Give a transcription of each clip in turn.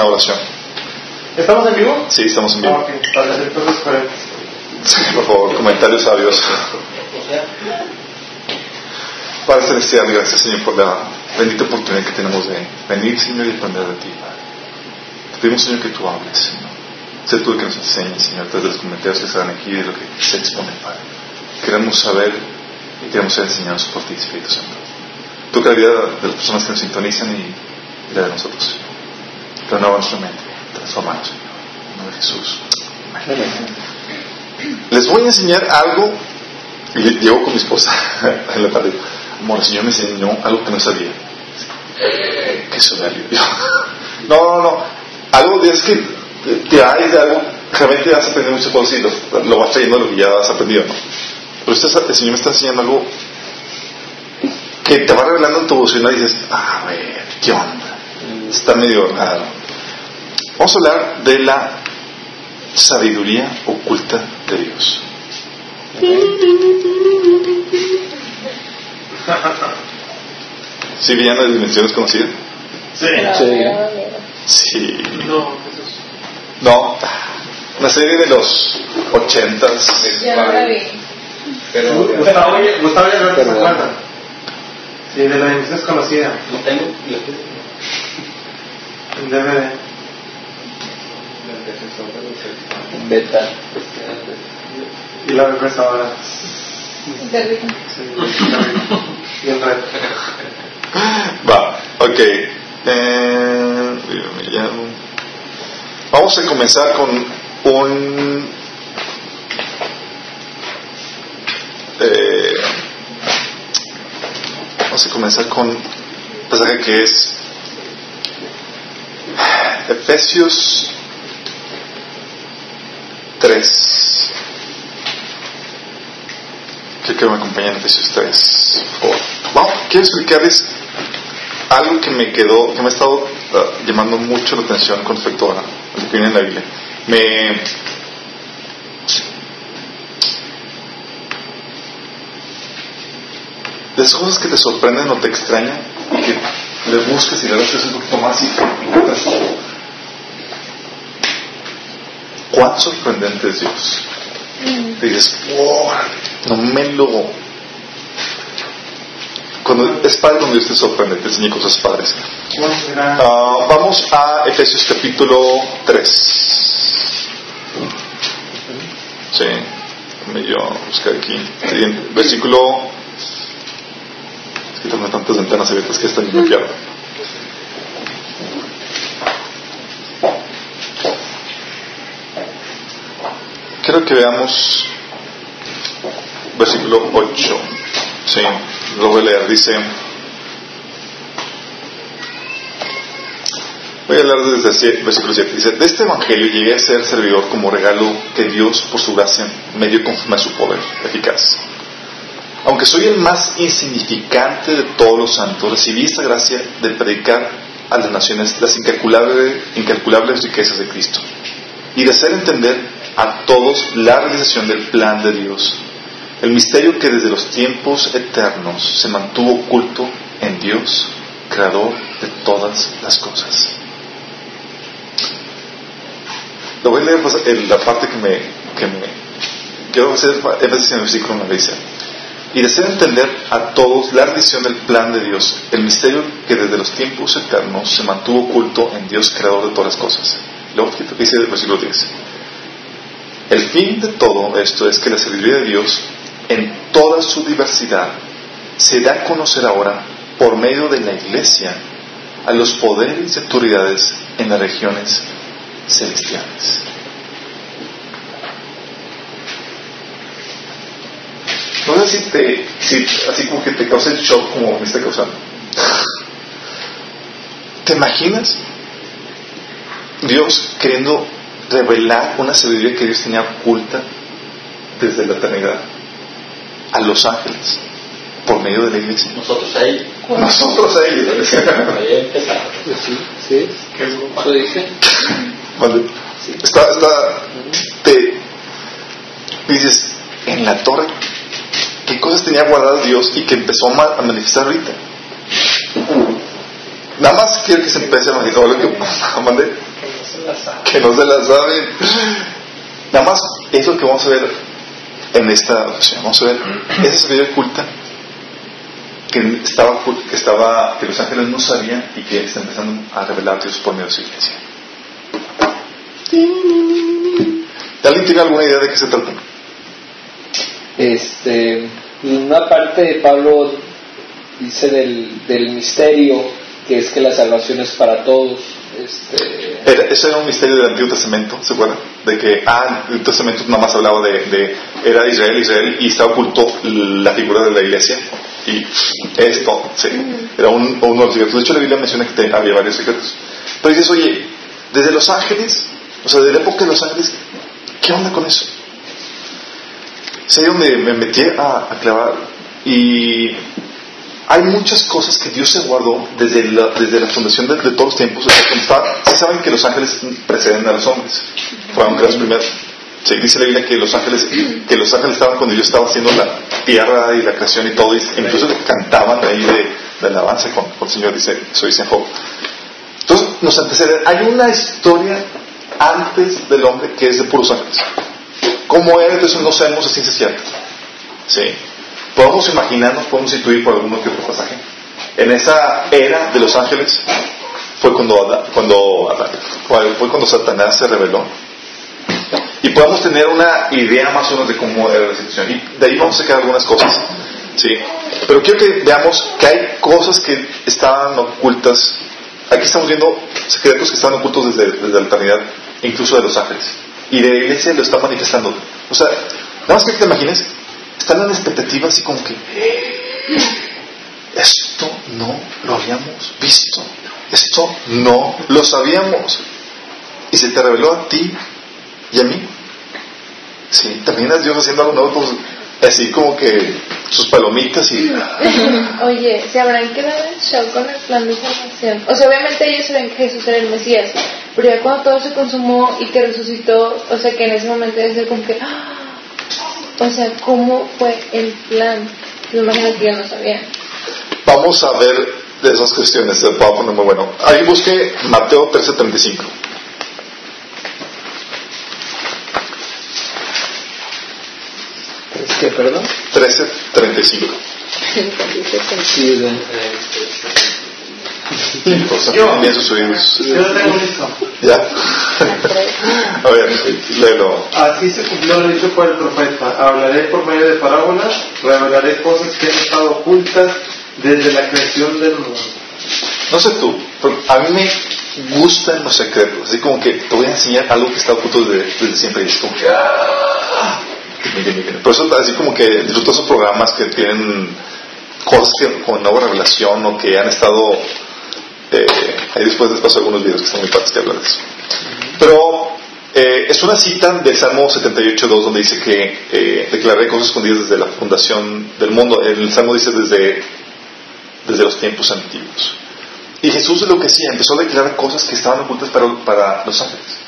una oración. ¿Estamos en vivo? Sí, estamos en vivo. Ah, ok. Para hacer cosas diferentes. Sí, por favor, comentarios sabios. Padre Celestial, gracias Señor por la bendita oportunidad que tenemos de venir, Señor, y aprender de ti, Padre. Te pedimos, Señor, que tú hables, Señor. Sé tú el que nos enseñes, Señor, desde los comentarios que están aquí y de lo que se expone, Padre. Queremos saber y queremos ser enseñados por ti, Espíritu Santo. Toca la vida de las personas que nos sintonizan y la de nosotros, Señor. Renueva nuestra mente, transformanos, Señor. En nombre de Jesús. Les voy a enseñar algo y llego con mi esposa en la tarde. Amor, el Señor me enseñó algo que no sabía. Que soberbio. No, no, no. Algo es que te hay de algo, realmente vas a aprender muchas cosas y lo, vas trayendo lo que ya has aprendido, ¿no? Pero este, el Señor me está enseñando algo que te va revelando en tu emoción y dices, a ver, ¿qué onda? Está medio raro. Vamos a hablar de la sabiduría oculta de Dios. ¿Sigue ya en las dimensiones conocidas? Sí. Sí. No, Jesús. No. Una serie de los ochentas. Ya no la vi. Gustavo, Gustavo y Alberto se acuerdan. Sí, de la dimensión desconocida. No tengo. En DVD. Beta. Y la. Terrible. Sí, y en red. Va, ok. Eh. Vamos a comenzar con un. eh, vamos a comenzar con un pasaje que es Efesios 3. Quiero que me acompañen en Efesios 3. Por favor. Vamos, quiero explicarles algo que me quedó, que me ha estado ah, llamando mucho la atención con respecto a lo que viene en la Biblia. Me. Esas cosas que te sorprenden o te extrañan y que le buscas y le das un poquito más y cuán sorprendente es Dios. Y dices, wow, no me lo. Cuando es padre cuando Dios te sorprende, te enseña cosas padres. Ah, vamos a Efesios capítulo 3. Sí, yo buscar aquí. Siguiente, versículo. Es que tengo tantas ventanas abiertas que están bloqueadas. Quiero que veamos versículo 8. Sí, lo voy a leer. Dice. Voy a hablar desde el versículo 7. Dice, de este evangelio llegué a ser servidor como regalo que Dios por su gracia me dio conforme a su poder eficaz. Aunque soy el más insignificante de todos los santos, recibí esta gracia de predicar a las naciones las incalculables, incalculables riquezas de Cristo y de hacer entender a todos la realización del plan de Dios, el misterio que desde los tiempos eternos se mantuvo oculto en Dios, creador de todas las cosas. Lo voy a leer pues, en la parte que me, que me quiero hacer énfasis en el versículo donde dice y de hacer entender a todos la rendición del plan de Dios, el misterio que desde los tiempos eternos se mantuvo oculto en Dios, creador de todas las cosas. Luego dice el versículo 10. El fin de todo esto es que la sabiduría de Dios, en toda su diversidad, se da a conocer ahora por medio de la iglesia a los poderes y autoridades en las regiones celestiales. No sé si te, si, así como que te causa el shock como me está causando. ¿Te imaginas Dios queriendo revelar una sabiduría que Dios tenía oculta desde la eternidad a los ángeles por medio de la iglesia? Nosotros ahí. Nosotros a ellos. Ahí empezamos. Sí, sí. ¿Qué dice. Cuando está, está, te dices, en la torre, ¿qué cosas tenía guardadas Dios y que empezó a ma- a manifestar ahorita? Nada más quiero que se empiece a manifestar lo que mandé. Que no se la saben. Nada más es lo que vamos a ver en esta ocasión. Vamos a ver esa sabiduría oculta que estaba, que estaba, que los ángeles no sabían y que está empezando a revelar Dios por medio de su iglesia. ¿Alguien tiene alguna idea de qué se trata? Este, una parte de Pablo dice del, del misterio que es que la salvación es para todos. Este... Eso era un misterio del Antiguo Testamento, ¿se acuerdan? De que, ah, el Antiguo Testamento nada más hablaba de, de, era Israel, Israel, y estaba oculto la figura de la iglesia. Y esto, sí, era un, uno de los secretos. De hecho, la Biblia menciona que había varios secretos. Pero dices, oye, desde los ángeles, o sea, desde la época de los ángeles, ¿qué onda con eso? Es ahí donde me metí a, a clavar y hay muchas cosas que Dios se guardó desde la, desde la fundación de, todos los tiempos. Si saben que los ángeles preceden a los hombres, fueron creados primero. Sí, dice la Biblia que los ángeles que los ángeles estaban cuando Dios estaba haciendo la tierra y la creación y todo, y incluso cantaban ahí de, de alabanza con, con, el Señor, dice, eso dice Job. Entonces, nos antecede. Hay una historia antes del hombre que es de puros ángeles. ¿Cómo era? Entonces no sabemos es cierta. Sí. Podemos imaginarnos, podemos intuir por alguno que otro pasaje. En esa era de los ángeles fue cuando, cuando, fue cuando Satanás se reveló. Y podemos tener una idea más o menos de cómo era la situación. Y de ahí vamos a sacar algunas cosas. ¿sí? Pero quiero que veamos que hay cosas que estaban ocultas. Aquí estamos viendo secretos que estaban ocultos desde, desde la eternidad, incluso de los ángeles. Y de la iglesia lo está manifestando. O sea, nada más que te imagines, están en expectativa así como que esto no lo habíamos visto, esto no lo sabíamos. Y se te reveló a ti y a mí. Sí, terminas Dios haciendo algo nuevo, pues, así como que sus palomitas y... Oye, ¿se habrán quedado en shock con el plan de? O sea, obviamente ellos saben que Jesús era el Mesías, pero ya cuando todo se consumó y que resucitó, o sea, que en ese momento ser como que... ¡ah! O sea, ¿cómo fue el plan? Me imagino que ya no sabían. Vamos a ver de esas cuestiones, se va a poner muy bueno. Ahí busque Mateo 13:35. ¿Es que, perdón? 13:35. sí, yo, yo tengo listo. ¿Ya? A ver, léelo. Así se cumplió el dicho por el profeta. Hablaré por medio de parábolas, revelaré cosas que han estado ocultas desde la creación del mundo. No sé tú, pero a mí me gustan los secretos. Así como que te voy a enseñar algo que está oculto desde, desde siempre. Y es como que. ¡ah! Por eso, así como que disfruto esos programas que tienen cosas que, con nueva revelación o que han estado eh, ahí después les paso algunos videos que están muy padres que hablan de eso. Pero eh, es una cita del Salmo 78.2 donde dice que eh, declaré cosas escondidas desde la fundación del mundo. El Salmo dice desde, desde los tiempos antiguos. Y Jesús lo que hacía, empezó a declarar cosas que estaban ocultas para, para los ángeles.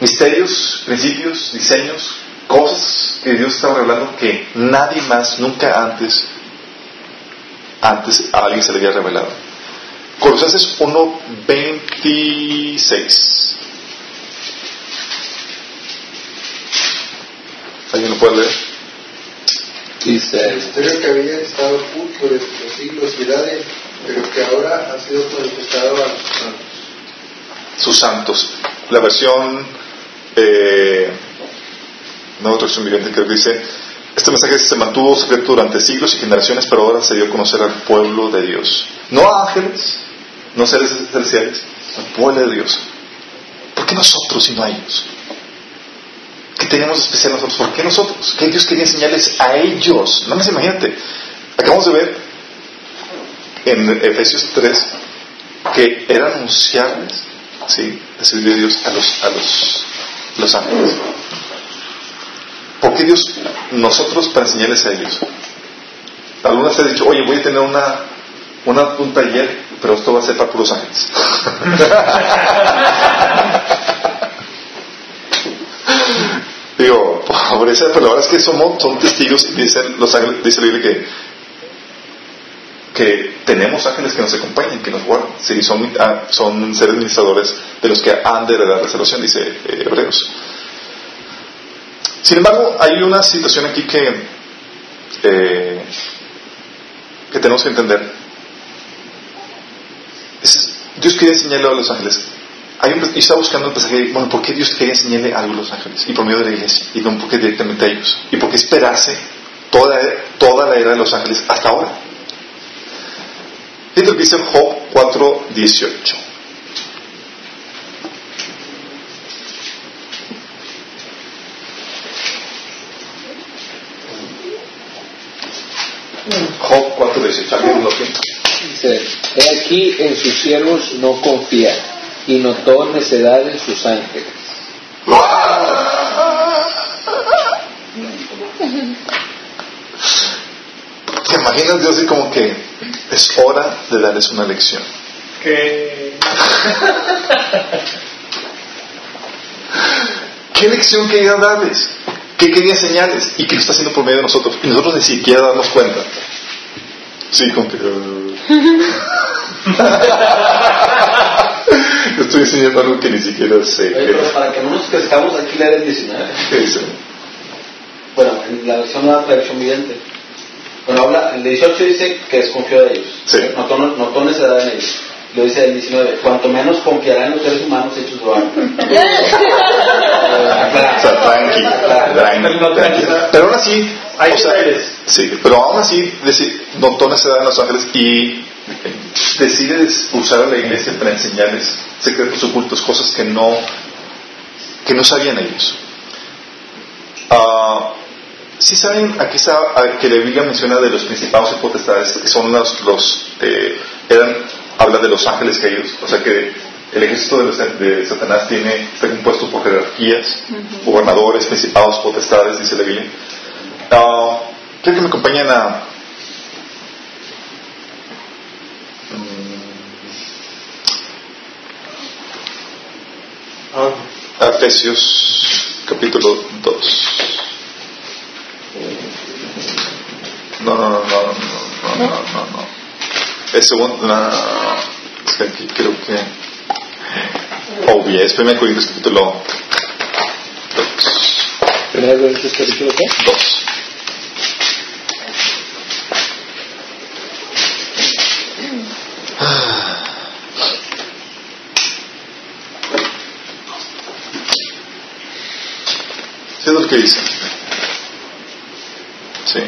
Misterios, principios, diseños, cosas que Dios estaba revelando que nadie más, nunca antes, antes a alguien se le había revelado. Colosenses 1.26. ¿Alguien lo puede leer? Dice, misterio que había estado oculto desde los siglos y edades, pero que ahora ha sido manifestado a sus santos. Sus santos. La versión, eh, no, versión viviente creo que dice, este mensaje se mantuvo secreto durante siglos y generaciones, pero ahora se dio a conocer al pueblo de Dios. No a ángeles, no seres celestiales, al pueblo de Dios. ¿Por qué nosotros y no ellos? ¿Qué tenemos de especial nosotros? ¿Por qué nosotros? ¿Qué Dios quería enseñarles a ellos? No más imagínate. Acabamos de ver en Efesios 3 que era anunciarles ¿sí? el de Dios a los, a los, los ángeles. ¿Por qué Dios nosotros para enseñarles a ellos? Algunas se han dicho, oye, voy a tener una, una, un taller pero esto va a ser para puros ángeles. Digo, por eso, pero la verdad es que somos, son testigos dicen los ángeles, dice la Biblia que, que tenemos ángeles que nos acompañan, que nos guardan. Sí, son, ah, son seres ministradores de los que han de heredar la salvación, dice eh, Hebreos. Sin embargo, hay una situación aquí que, eh, que tenemos que entender. Dios quería enseñarle a los ángeles. Hay estaba buscando el pasaje, bueno, ¿por qué Dios quería enseñarle algo a los ángeles? Y por medio de la iglesia, y no porque directamente a ellos. ¿Y por qué esperarse toda, toda la era de los ángeles hasta ahora? Que dice Job 4.18. Job 4.18. ¿Alguien lo tiene? Dice, he aquí en sus siervos no confía y notó necedad en sus ángeles. ¿Te imaginas Dios así como que es hora de darles una lección? Que ¿Qué lección quería darles? ¿Qué quería enseñarles? ¿Y qué lo está haciendo por medio de nosotros? Y nosotros ni siquiera damos cuenta. Sí, como que... Estoy enseñando algo que ni siquiera sé. Oye, pero para que no nos crezcamos aquí leer el 19. ¿Qué dice? Bueno, en la versión nueva traducción viviente. Bueno, habla, el 18 dice que desconfió de ellos. Sí. Notó, notó necedad en ellos. Lo dice el 19. Cuanto menos confiará en los seres humanos hechos de barro. O sea, tranqui, tranqui. Pero aún así, Hay o sea, sí, pero aún así deci- notó necesidad en los ángeles y decide usar a la iglesia para enseñarles secretos ocultos, cosas que no que no sabían ellos. Ah, sí saben, aquí está que la Biblia menciona de los principados y potestades, que son los, los eh, eran, habla de los ángeles caídos, o sea que el ejército de, los- de Satanás tiene, está compuesto por jerarquías, gobernadores, principados, potestades, dice la Biblia. Ah, quiero que me acompañen a A Efesios capítulo 2. No, no, no, no, no, no, no, no. no. Es segundo, no, Es que aquí creo que. Oh, bien, es 1 Corintios capítulo 2. ¿1 Corintios capítulo qué? 2. Que dice? Sí.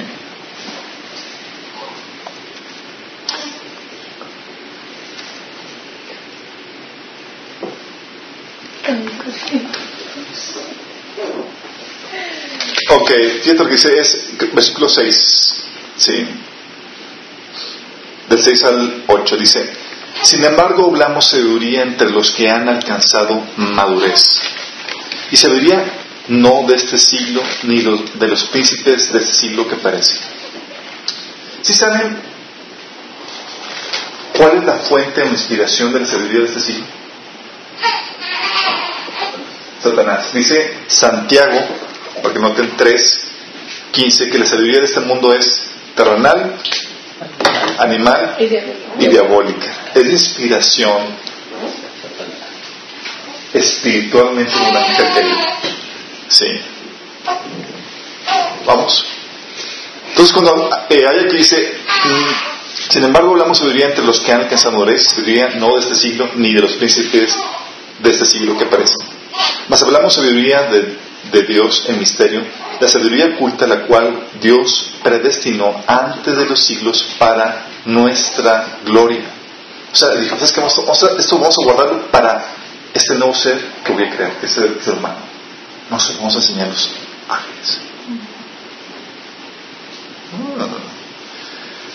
Ok, fíjate lo que dice, es versículo 6. Sí. Del 6 al 8 dice, sin embargo hablamos sabiduría entre los que han alcanzado madurez. Y sabiduría no de este siglo, ni los- de los príncipes de este siglo que parecen. ¿Sí saben cuál es la fuente o inspiración de la sabiduría de este siglo? Satanás. Dice Santiago, para que noten 3, 15, que la sabiduría de este mundo es terrenal, animal Y diabólica. Es inspiración espiritualmente de un ángel caído. Sí. Vamos. Entonces cuando eh, hay aquí dice, mm, sin embargo hablamos sabiduría entre los que han alcanzado madurez, sabiduría no de este siglo, ni de los príncipes de este siglo que aparecen. Mas hablamos sabiduría de, de Dios en misterio, la sabiduría oculta la cual Dios predestinó antes de los siglos para nuestra gloria. O sea, dijo, ¿sabes qué? Vamos a- esto vamos a guardarlo para este nuevo ser que voy a crear, ese ser humano. A, vamos a enseñar los ángeles.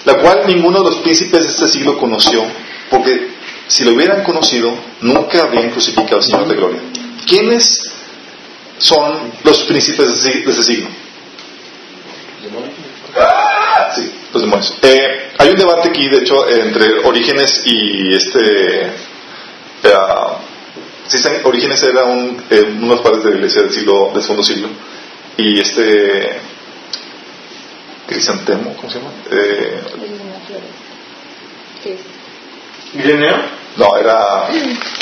La cual ninguno de los príncipes de este siglo conoció, porque si lo hubieran conocido, nunca habrían crucificado al Señor de gloria. ¿Quiénes son los príncipes de ese siglo? Sí, los demonios. Eh, hay un debate aquí, de hecho, entre Orígenes y este. eh, sí, saben, Orígenes era un, eh, uno de los padres de la iglesia del siglo, del segundo siglo. Y este. Crisantemo, ¿cómo se llama? Eh. No, era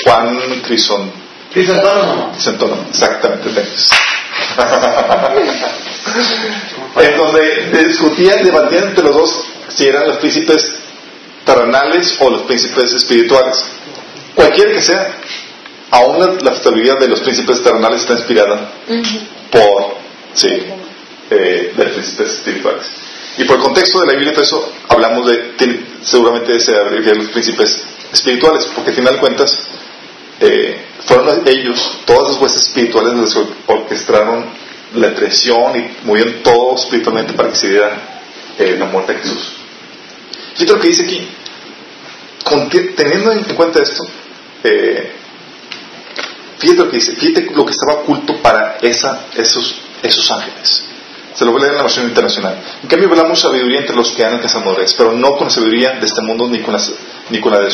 Juan Crison, Crisóstomo. Crisóstomo, exactamente. en donde discutían, debatían entre los dos si eran los príncipes terrenales o los príncipes espirituales. Cualquiera que sea, aún la, la de los príncipes terrenales está inspirada por, sí, eh, de los príncipes espirituales. Y por el contexto de la Biblia, por eso hablamos de, tiene- seguramente se de los príncipes espirituales, porque al final de cuentas, eh, fueron ellos, todas las huestes espirituales los que orquestaron la traición y movieron todo espiritualmente para que se diera eh, la muerte de Jesús. Fíjate lo que dice aquí. Teniendo en cuenta esto, eh, fíjate lo que dice, fíjate lo que estaba oculto para esa, esos, esos ángeles. Se lo voy a leer en la versión internacional. En cambio, hablamos sabiduría entre los que han alcanzado madurez, pero no con sabiduría de este mundo ni con, las- ni con la de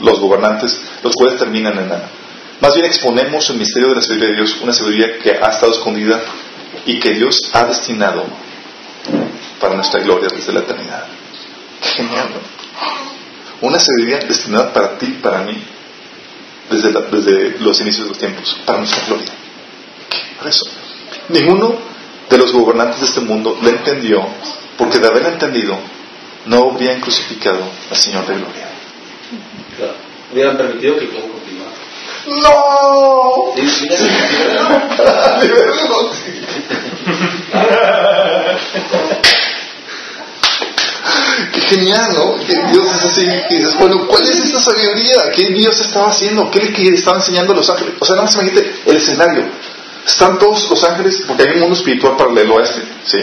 los gobernantes, los cuales terminan en nada. Más bien exponemos el misterio de la sabiduría de Dios, una sabiduría que ha estado escondida y que Dios ha destinado para nuestra gloria desde la eternidad. Qué genial, ¿no? Una sabiduría destinada para ti, para mí, desde, la- desde los inicios de los tiempos, para nuestra gloria. Por eso, ninguno de los gobernantes de este mundo lo entendió, porque de haber entendido, no habrían crucificado al Señor de gloria. Claro. Hubieran permitido que el continuara. ¡No! Sí, sí, sí, sí. Qué genial, ¿no? Que Dios es así. Dices, bueno, ¿cuál es esta sabiduría? ¿Qué Dios estaba haciendo? ¿Qué le estaba enseñando a los ángeles? O sea, nada más imagínate el escenario. Están todos los ángeles, porque hay un mundo espiritual paralelo a este, ¿sí?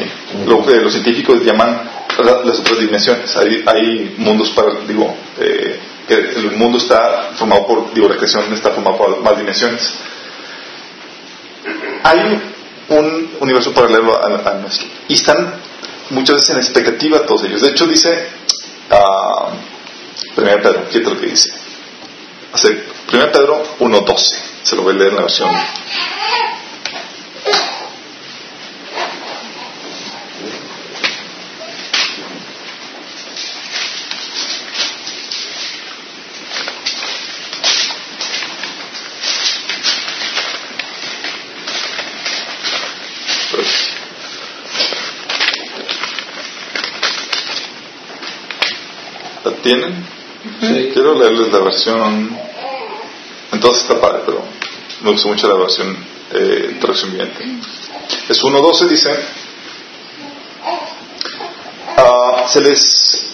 Lo que los científicos llaman la- las otras dimensiones. Hay, hay mundos para, digo, eh, que el mundo está formado por, digo, la creación está formado por más dimensiones. Hay un universo paralelo al, al nuestro. Y están muchas veces en expectativa todos ellos. De hecho, dice, 1 Pedro, fíjate lo que dice. O sea, 1 Pedro 1.12, se lo voy a leer en la versión. Tienen? Sí. Quiero leerles la versión. Entonces está padre, pero me gustó mucho la versión eh, traducción viviente. Es 1.12, dice. ah, se les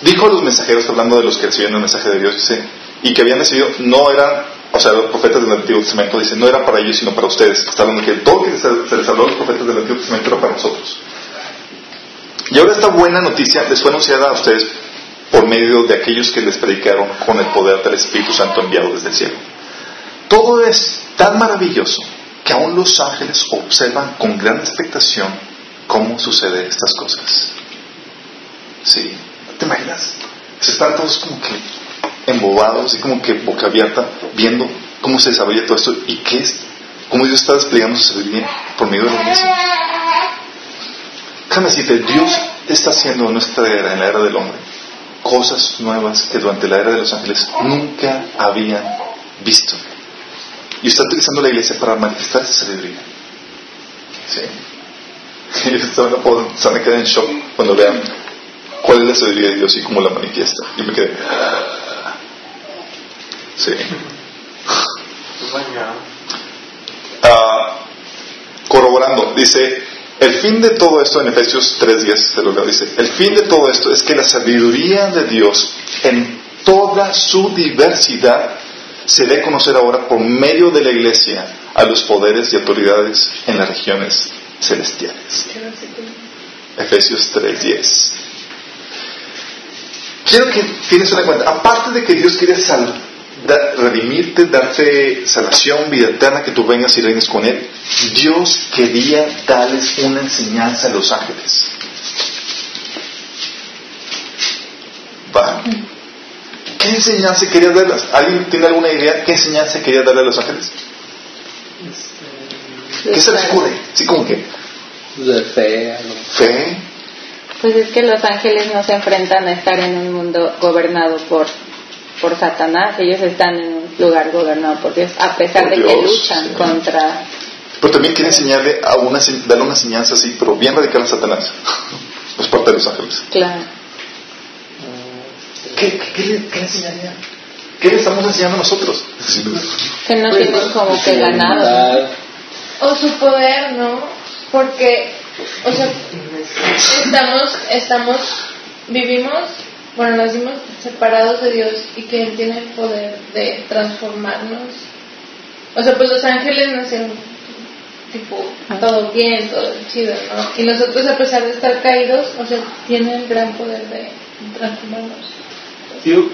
dijo a los mensajeros, hablando de los que recibían el mensaje de Dios, dice, y que habían recibido, no eran, o sea, los profetas del Antiguo Testamento, dice, no era para ellos, sino para ustedes. Está hablando que todo lo que se, les habló a los profetas del Antiguo Testamento era para nosotros. Y ahora esta buena noticia les fue anunciada a ustedes medio de aquellos que les predicaron con el poder del Espíritu Santo enviado desde el cielo. Todo es tan maravilloso que aún los ángeles observan con gran expectación cómo suceden estas cosas. Sí, ¿te imaginas? Se están todos como que embobados, así como que boca abierta, viendo cómo se desarrolla todo esto y qué es, cómo Dios está desplegando su sabiduría por medio de lo mismo. Déjame decirte, Dios está haciendo en nuestra era, en la era del hombre, cosas nuevas que durante la era de los ángeles nunca habían visto. Y está utilizando la iglesia para manifestar esa sabiduría. Sí. Y se van a se van a quedar en shock cuando vean cuál es la sabiduría de Dios y cómo la manifiesta. Y me quedé. Sí. Ah, corroborando, dice, el fin de todo esto en Efesios 3.10, se lo dice, el fin de todo esto es que la sabiduría de Dios en toda su diversidad se dé a conocer ahora por medio de la iglesia a los poderes y autoridades en las regiones celestiales. Efesios 3.10. Quiero que tienes una cuenta. Aparte de que Dios quiere sal- da- redimirte, darte salvación, vida eterna, que tú vengas y reines con Él, Dios quería darles una enseñanza a los ángeles. ¿Va? ¿Qué enseñanza quería darles? ¿Alguien tiene alguna idea qué enseñanza quería darle a los ángeles? ¿Qué se les ocurre? Sí, como que De fe, fe, Pues es que los ángeles no se enfrentan a estar en un mundo gobernado por, por Satanás, ellos están en un lugar gobernado por Dios, a pesar Por de que Dios, luchan sí. contra... Pero también quiere enseñarle a una, darle una enseñanza así, pero bien radical a Satanás. Es parte de los ángeles. Claro. ¿Qué, qué, qué le, qué le enseñaría? ¿Qué le estamos enseñando nosotros? Que no tienen como que ganado. O su poder, ¿no? Porque, o sea, estamos, estamos, vivimos, bueno, nacimos separados de Dios y que Él tiene el poder de transformarnos. O sea, pues los ángeles nacen tipo todo bien, todo chido, ¿no? Y nosotros a pesar de estar caídos, o sea, tienen el gran poder de transformarnos. Digo,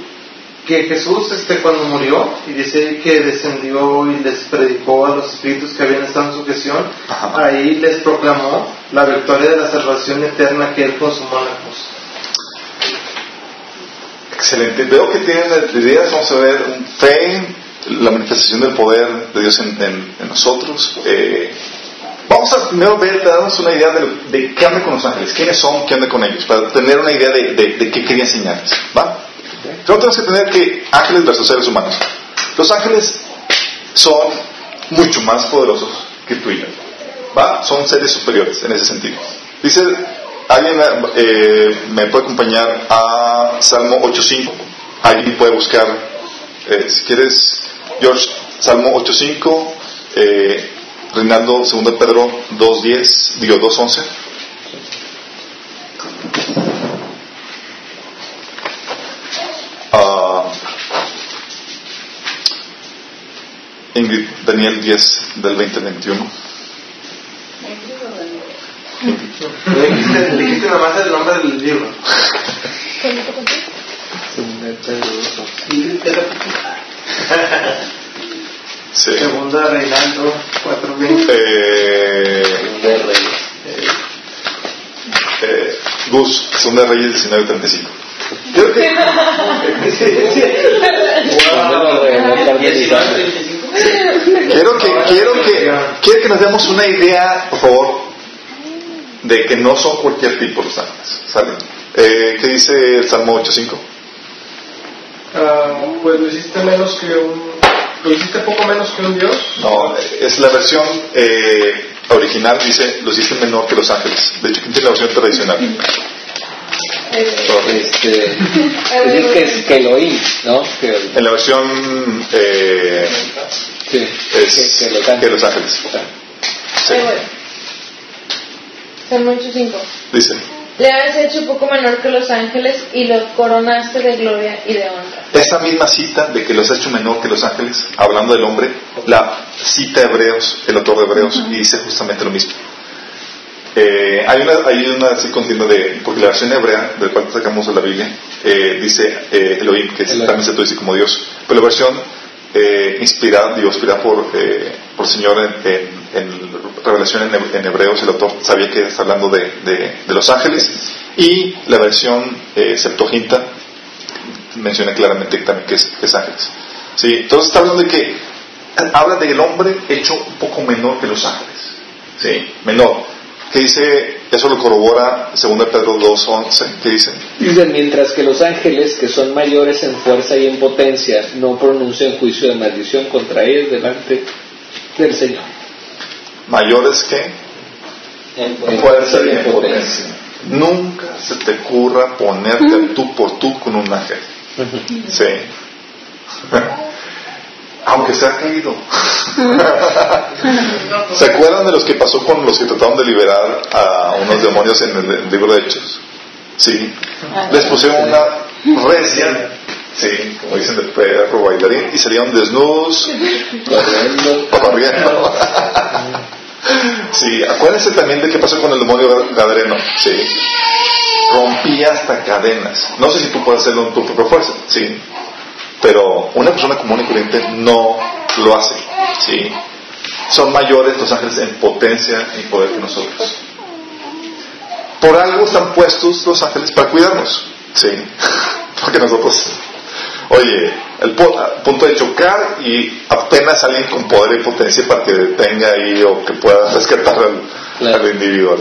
que Jesús este cuando murió y dice que descendió y les predicó a los espíritus que habían estado en su gestión, Ajá. ahí les proclamó la victoria de la salvación eterna que él consumó en la cruz. Excelente. Veo que tienen ideas. Vamos a ver fe, la manifestación del poder de Dios en, en- en nosotros. Eh, vamos a primero ver, darnos una idea de, de qué anda con los ángeles, quiénes son, qué anda con ellos, para tener una idea de, de- de qué quería enseñarles. ¿Va? Luego tenemos que tener que ángeles versus seres humanos. Los ángeles son mucho más poderosos que tú y yo. ¿Va? Son seres superiores en ese sentido. Dice, alguien eh, me puede acompañar a Salmo 8.5. Alguien puede buscar, eh, si quieres, George, Salmo 8.5, eh, Reinaldo, 2 Pedro 2.10, digo 2.11. Ah, Ingrid, Daniel 10 del 20 al 21. Le dijiste, dijiste nada más el nombre del libro. Sí. Segunda Reinaldo 4.20. Eh, eh, Gus, Segunda Reyes 19.35. Creo que. Quiero que, quiero que, quiero que nos demos una idea, por favor, de que no son cualquier tipo los ángeles. ¿Sale? Eh, ¿Qué dice el Salmo 8.5? Ah, pues lo hiciste menos que un. Lo hiciste poco menos que un dios. No, es la versión eh, original, dice, los hiciste menor que los ángeles. De hecho, ¿quién tiene la versión tradicional? Este, es decir, que es que Elohim, ¿no? Que, En la versión eh, sí, es que, que los que ángeles. los ángeles. Sí. Salmo 8.5. dice. Le has hecho poco menor que los ángeles y lo coronaste de gloria y de honra. Esa misma cita de que los ha hecho menor que los ángeles, hablando del hombre, la cita Hebreos, el autor de Hebreos, y dice justamente lo mismo. Eh, hay una, hay una así contienda de, porque la versión hebrea, del cual sacamos de la Biblia, eh, dice eh, Elohim, que también se traduce como Dios, pero la versión eh, inspirada, digo, por, eh, por el Señor en, en- en revelación en, he- en Hebreos, el autor sabía que está hablando de, de- de los ángeles, y la versión eh, Septuaginta menciona claramente también que es, es ángeles. ¿Sí? Entonces está hablando de que habla del hombre hecho un poco menor que los ángeles. ¿Sí? Menor. Que dice, eso lo corrobora 2 Pedro 2.11, que dice, Dice, mientras que los ángeles, que son mayores en fuerza y en potencia, no pronuncian juicio de maldición contra ellos delante del Señor. mayores que En fuerza y en potencia. Nunca se te ocurra ponerte tú por tú con un ángel. Sí. Aunque se ha caído. ¿Se acuerdan de los que pasó con los que trataron de liberar a unos demonios en el, libro de Hechos? Sí. Les pusieron una recia, sí, como dicen de perro bailarín, y salieron desnudos, corriendo. Sí, acuérdense también de qué pasó con el demonio gadareno. Sí. Rompía hasta cadenas. No sé si tú puedes hacerlo en tu propia fuerza, sí. Pero una persona común y corriente no lo hace, sí. Son mayores los ángeles en potencia y poder que nosotros. Por algo están puestos los ángeles para cuidarnos, sí. Porque nosotros Oye, el punto de chocar y apenas alguien con poder y potencia para que detenga ahí o que pueda rescatar al, Claro. al individuo.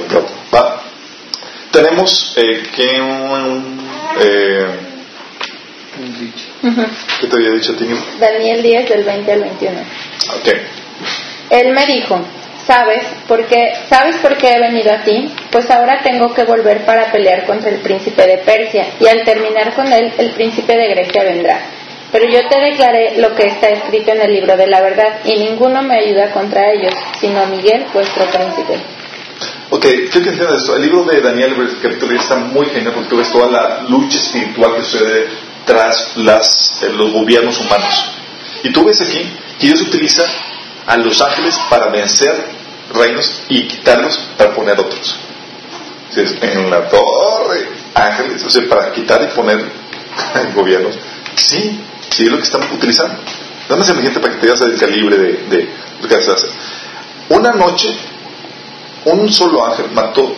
¿va? tenemos eh, que un... Eh, ¿Qué te había dicho a ti? Daniel 10 del 20 al 21. Ok. Él me dijo, ¿sabes por qué, ¿sabes por qué he venido a ti? Pues ahora tengo que volver para pelear contra el príncipe de Persia y al terminar con él el príncipe de Grecia vendrá. Pero yo te declaré lo que está escrito en el libro de la verdad y ninguno me ayuda contra ellos, sino Miguel, vuestro príncipe. Ok, quiero que entiendas esto. El libro de Daniel, el capítulo 10, está muy genial porque tú ves toda la lucha espiritual que sucede tras las, eh, los gobiernos humanos. Y tú ves aquí que Dios utiliza a los ángeles para vencer reinos y quitarlos para poner otros. En la torre, ángeles, o sea, para quitar y poner gobiernos. Sí, sí es lo que están utilizando. Nada más imagínate para que te veas el calibre de, de lo que se. Una noche, un solo ángel mató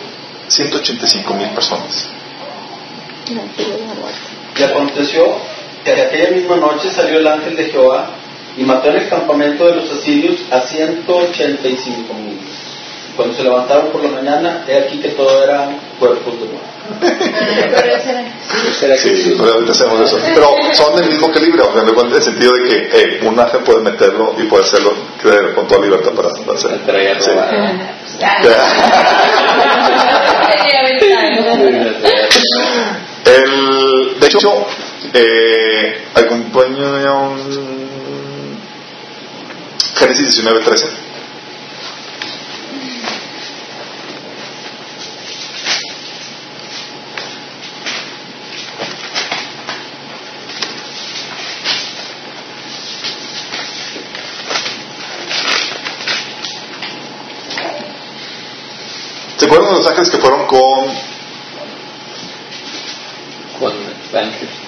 185 mil personas. Y aconteció que aquella misma noche salió el ángel de Jehová y mató en el campamento de los asirios a 185 mil. Cuando se levantaron por la mañana, he aquí que todo eran cuerpos de muertos. Pero ese era- ¿Será que Sí, pero ahorita hacemos eso. Pero son del mismo calibre, o sea, en el sentido de que eh, un ángel puede meterlo y puede hacerlo creer con toda libertad para, para hacerlo. Sí. El, de hecho, eh, acompaño Génesis 19, 13. ¿Se acuerdan los ángeles que fueron con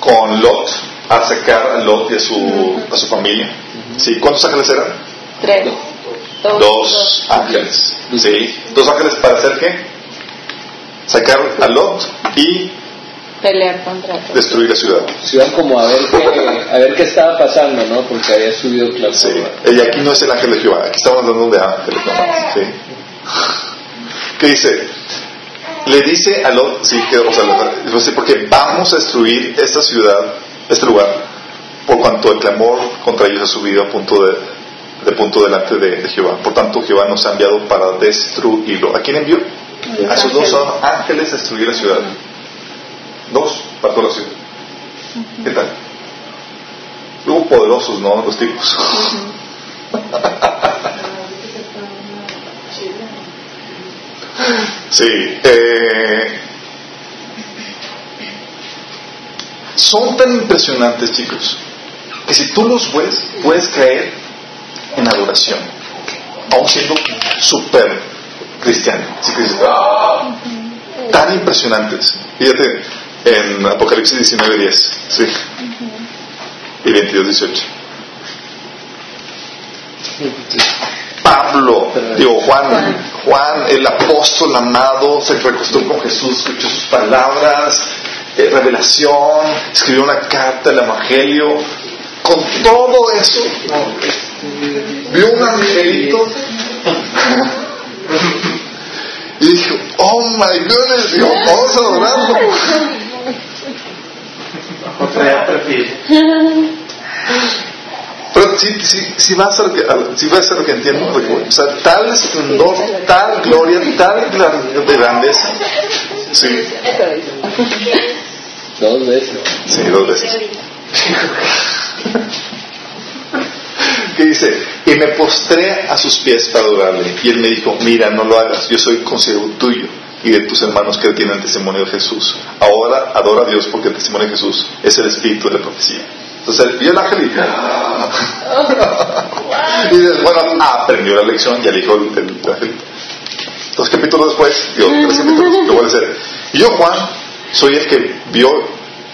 Con Lot a sacar a Lot y a su, a su familia. ¿Sí? ¿Cuántos ángeles eran? Tres. Dos. Dos ángeles. ¿Sí? Dos ángeles para hacer qué? Sacar a Lot y Pelear contra todos. destruir la ciudad. Iban como a ver qué, a ver qué estaba pasando, ¿no? Porque había subido claro. Sí. Y aquí no es el ángel de Jehová, aquí estamos hablando de ángeles. ¿no? Sí. ¿Qué dice? Le dice a Lot, sí, que, o sea, porque vamos a destruir esta ciudad, este lugar, por cuanto el clamor contra ellos ha subido a punto de, de punto delante de, de Jehová. Por tanto, Jehová nos ha enviado para destruirlo. ¿A quién envió? A esos dos ángeles a destruir la ciudad. Dos para toda la ciudad. ¿Qué tal? Luego poderosos, ¿no? Los tipos. Sí. eh, son tan impresionantes, chicos, que si tú los ves, puedes caer en adoración, aún siendo súper cristiano. Así "Ah", tan impresionantes. Fíjate en Apocalipsis 19, 10 sí. y 22, 18. Pablo, digo Juan, Juan, el apóstol amado, se recostó con Jesús, escuchó sus palabras, eh, revelación, escribió una carta del Evangelio. Con todo eso, vio un angelito y dijo, oh my goodness, dijo, vamos a adorarlo. Pero si, si, si vas a lo que, a- si vas a lo que entiendo, o sea, tal esplendor, tal gloria, tal gran- de grandeza. Sí. Dos veces. sí, dos veces. que dice, y me postré a sus pies para adorarle. Y él me dijo, mira, no lo hagas, yo soy consiervo tuyo y de tus hermanos que tienen testimonio de Jesús. Ahora adora a Dios porque el testimonio de Jesús es el espíritu de la profecía. Entonces él vio el ángel y, y dices, bueno, aprendió la lección, dijo el, el ángel. Dos capítulos después, digo, tres capítulos, lo vuelve a hacer. Y yo, Juan, soy el que vio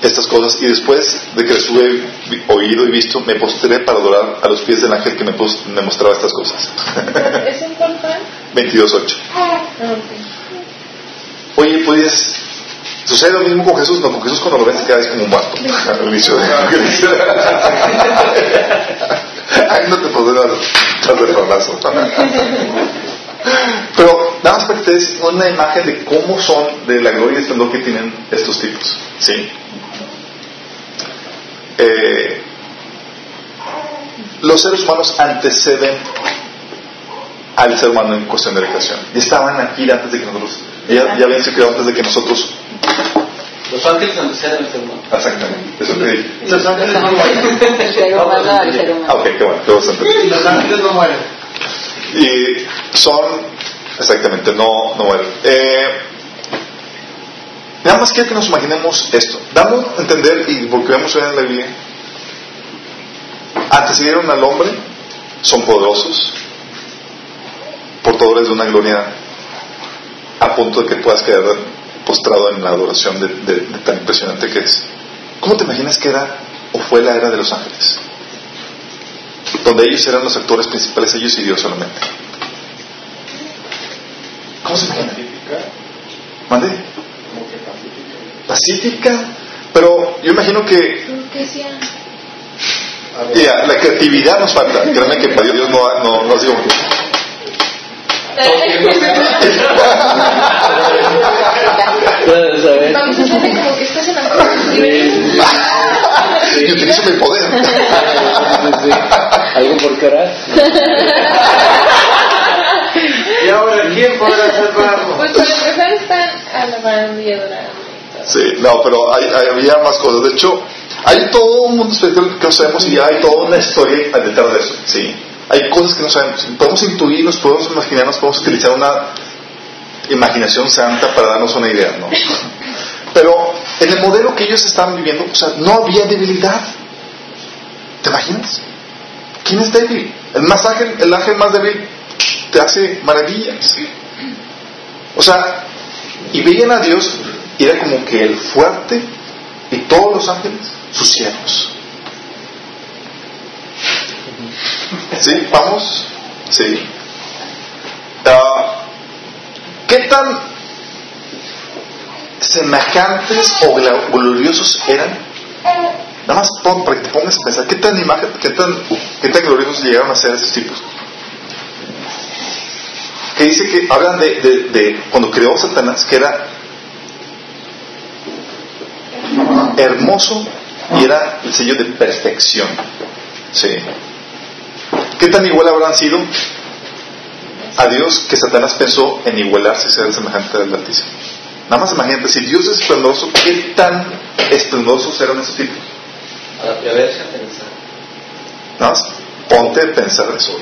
estas cosas y después de que les hube oído y visto, me postré para adorar a los pies del ángel que me, mostraba estas cosas. ¿Es en cuál Juan? 22.8. Ah. Oye, pues, ¿sucede lo mismo con Jesús? No, con Jesús cuando lo ves te quedas como un de Ay, no te podrás hacer ronazo. Pero nada más para que ustedes una imagen de cómo son, de la gloria y esplendor que tienen estos tipos. ¿Sí? Eh, los seres humanos anteceden al ser humano en cuestión de la creación. Y estaban aquí antes de que nosotros, ya, ya habían sido creados antes de que nosotros. Los ángeles anteceden al ser humano. Exactamente, eso que dije. Los ángeles no mueren. El ser humano al ser Ah, humano. ok, qué bueno, qué bastante. Los ángeles no mueren. Y son, exactamente, no, no mueren. Eh, nada más quiero que nos imaginemos esto. Damos a entender, y porque vemos en la Biblia, antecedieron al hombre, son poderosos, portadores de una gloria a punto de que puedas quedar postrado en la adoración de, de- de tan impresionante que es. ¿Cómo te imaginas que era o fue la era de los ángeles? Donde ellos eran los actores principales, ellos y Dios solamente. ¿Cómo se imagina? ¿Mande? Pacífica, pero yo imagino que ¿Qué hacían? ya, la creatividad nos falta. Créanme que para Dios no, no, no ha sido mucho. A hacerle como que estás en la Y utilizo mi poder. ¿Algo por qué orar? Y ahora, ¿quién podrá salvarnos? Pues para empezar están alabando y adorando. Sí, no, pero hay, hay- había más cosas. De hecho, hay todo un mundo espiritual que no sabemos y hay toda una historia detrás de eso. Sí, hay cosas que no sabemos. Podemos intuirnos, podemos imaginarnos, podemos utilizar una imaginación santa para darnos una idea, ¿no? Pero en el modelo que ellos estaban viviendo, o sea, no había debilidad. ¿Te imaginas? ¿Quién es débil? El más ángel, el ángel más débil te hace maravillas. O sea, y veían a Dios y era como que el fuerte y todos los ángeles, sus siervos. ¿Sí? ¿Vamos? Sí. Ah, ¿Qué tan semejantes o gloriosos eran? Nada más para que te pongas a pensar, ¿qué tan, imagen, qué tan, qué tan gloriosos llegaron a ser esos tipos? Que dice que hablan de, de, cuando creó Satanás, que era hermoso y era el sello de perfección. Sí. ¿Qué tan igual habrán sido a Dios que Satanás pensó en igualarse y ser semejante al Altísimo? Nada más imagínate, si Dios es esplendoroso, ¿qué tan esplendorosos eran esos tipos? A la perversa pensar. Nada más ponte a pensar eso.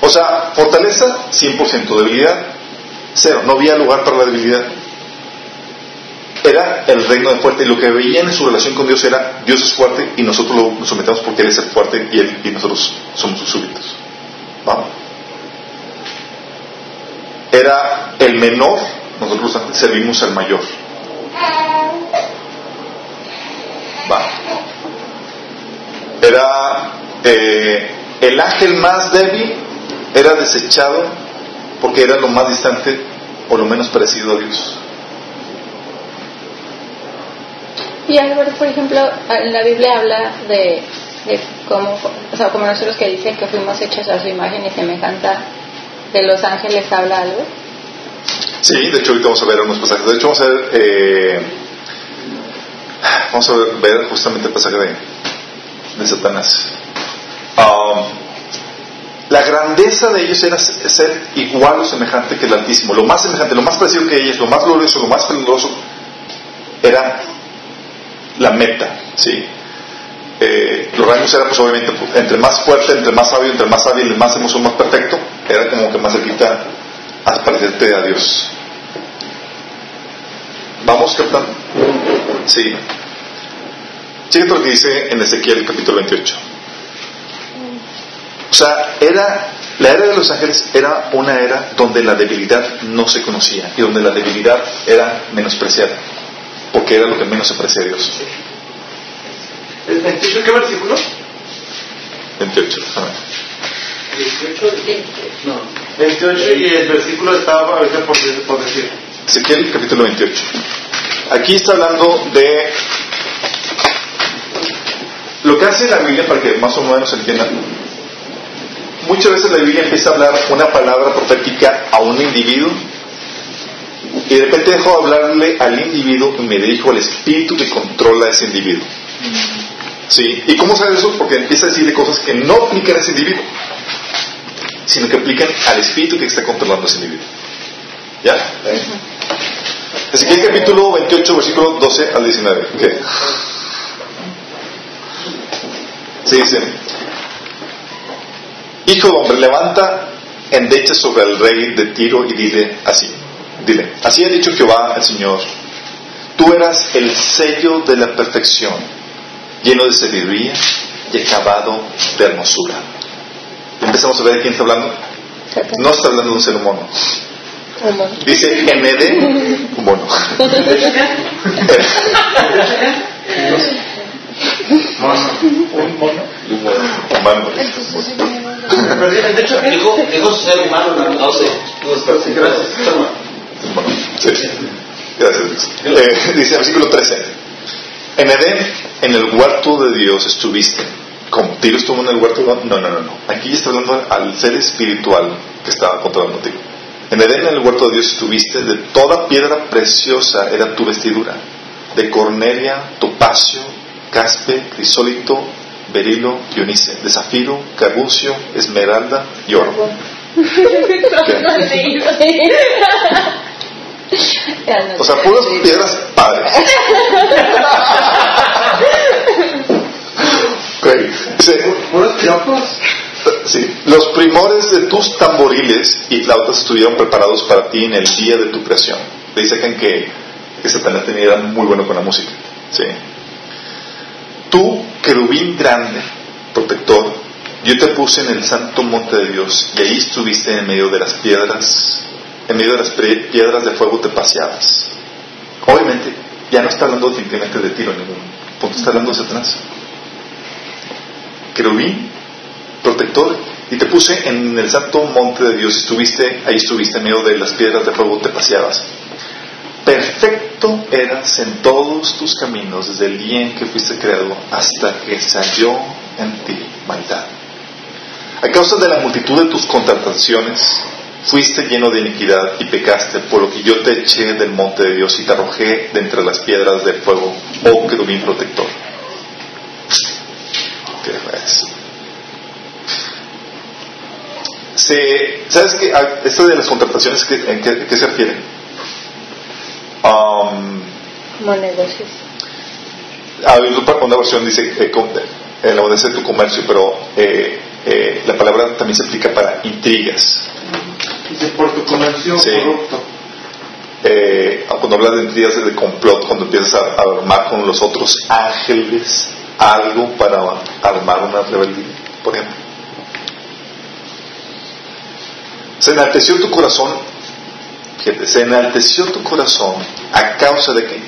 O sea, fortaleza 100%, debilidad cero, no había lugar para la debilidad. Era el reino de fuerte y lo que veían en su relación con Dios era Dios es fuerte y nosotros lo nos sometemos porque Él es el fuerte y, él, y nosotros somos sus súbditos. Vamos. Era el menor, nosotros servimos al mayor. Va. Era eh, el ángel más débil, era desechado porque era lo más distante o lo menos parecido a Dios. Y Albert, por ejemplo, en la Biblia habla de, de cómo, o sea, como nosotros que dice que fuimos hechos a su imagen y semejanza de los ángeles, habla algo. Sí, de hecho ahorita vamos a ver unos pasajes. De hecho vamos a ver, eh, vamos a ver, justamente el pasaje de, de Satanás. Um, la grandeza de ellos era ser igual o semejante que el Altísimo. Lo más semejante, lo más parecido que ellos, lo más glorioso, lo más esplendoroso, era la meta, ¿sí? Eh, los rangos eran pues obviamente entre más fuerte, entre más sabio, entre más hábil, más hermoso, más perfecto, era como que más cerquita a parecerte a Dios. ¿Vamos captando? Sí. Fíjate lo que dice en Ezequiel capítulo 28. O sea, era la era de los ángeles era una era donde la debilidad no se conocía y donde la debilidad era menospreciada, porque era lo que menos se aprecia a Dios. ¿El 28 qué versículo? 28, déjame ver. 18 No. 28 y el versículo estaba ahorita por, por decir. Ezequiel capítulo 28. Aquí está hablando de lo que hace la Biblia para que más o menos entiendan. muchas veces la Biblia empieza a hablar una palabra profética a un individuo y de repente dejo de hablarle al individuo y me dirijo al espíritu que controla a ese individuo. ¿Sí? ¿Y cómo sabe eso? Porque empieza a decirle cosas que no aplican a ese individuo, sino que aplican al espíritu que está controlando a ese individuo. ¿Ya? Así que el capítulo 28, versículo 12 al 19. ¿Qué? Sí, dice, Hijo de hombre, levanta endecha sobre el rey de Tiro y dile así, dile, así ha dicho Jehová el Señor, tú eras el sello de la perfección, lleno de sabiduría y acabado de hermosura. Empezamos a ver de quién está hablando. No está hablando de un ser humano. Dice en Edén, un mono. Un mono. Humano. Dijo, ser humano. Gracias. Gracias. Eh, dice versículo 13. En Edén, en el huerto de Dios estuviste. ¿Cómo? ¿Tiro estuvo en el huerto? No, no, no, no. Aquí está hablando al ser espiritual que estaba controlando ti. En Edén, en el huerto de Dios estuviste. De toda piedra preciosa era tu vestidura. De cornelia, topacio, caspe, crisólito, berilo, dionice. De zafiro, carbucio, esmeralda y oro. O sea, puras piedras padres. ¿Puros piropos? sí, los primores de tus tamboriles y flautas estuvieron preparados para ti en el día de tu creación. Le dice en que, que Satanás tenía era muy bueno con la música. Sí. Tú, querubín grande, protector, yo te puse en el santo monte de Dios y ahí estuviste en medio de las piedras, en medio de las piedras de fuego te paseabas. Obviamente, ya no está hablando definitivamente de tiro en ningún punto, está hablando de Satanás. Querubín, protector, y te puse en el santo monte de Dios, estuviste, ahí estuviste en medio de las piedras de fuego te paseabas. Perfecto eras en todos tus caminos desde el día en que fuiste creado hasta que salió en ti maldad. A causa de la multitud de tus contrataciones, fuiste lleno de iniquidad y pecaste, por lo que yo te eché del monte de Dios y te arrojé de entre las piedras de fuego, oh querubín protector. ¿Qué es? Se, ¿Sabes qué? Ah, Esto de las contrataciones, ¿qué- ¿en qué, qué se refiere? Um, Como negocios. hay una versión dice eh, con- en la abundancia de tu comercio, pero eh, eh, la palabra también se aplica para intrigas. Dice, por tu comercio Sí. corrupto. Eh, cuando hablas de intrigas de complot, cuando empiezas a, a armar con los otros ángeles algo para armar una rebeldía, por ejemplo. Se enalteció tu corazón, fíjate, se enalteció tu corazón a causa de que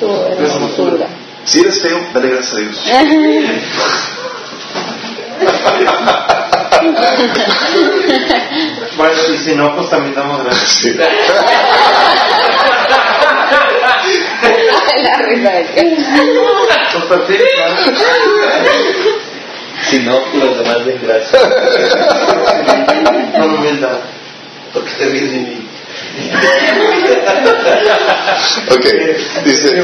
Tu hermosura. si eres feo, dale gracias a Dios. Bueno, y si no, pues también damos gracias. Sí. La risa de que- Pues. Si no, los demás den gracias. Porque te ríes de mí. Ok, dice,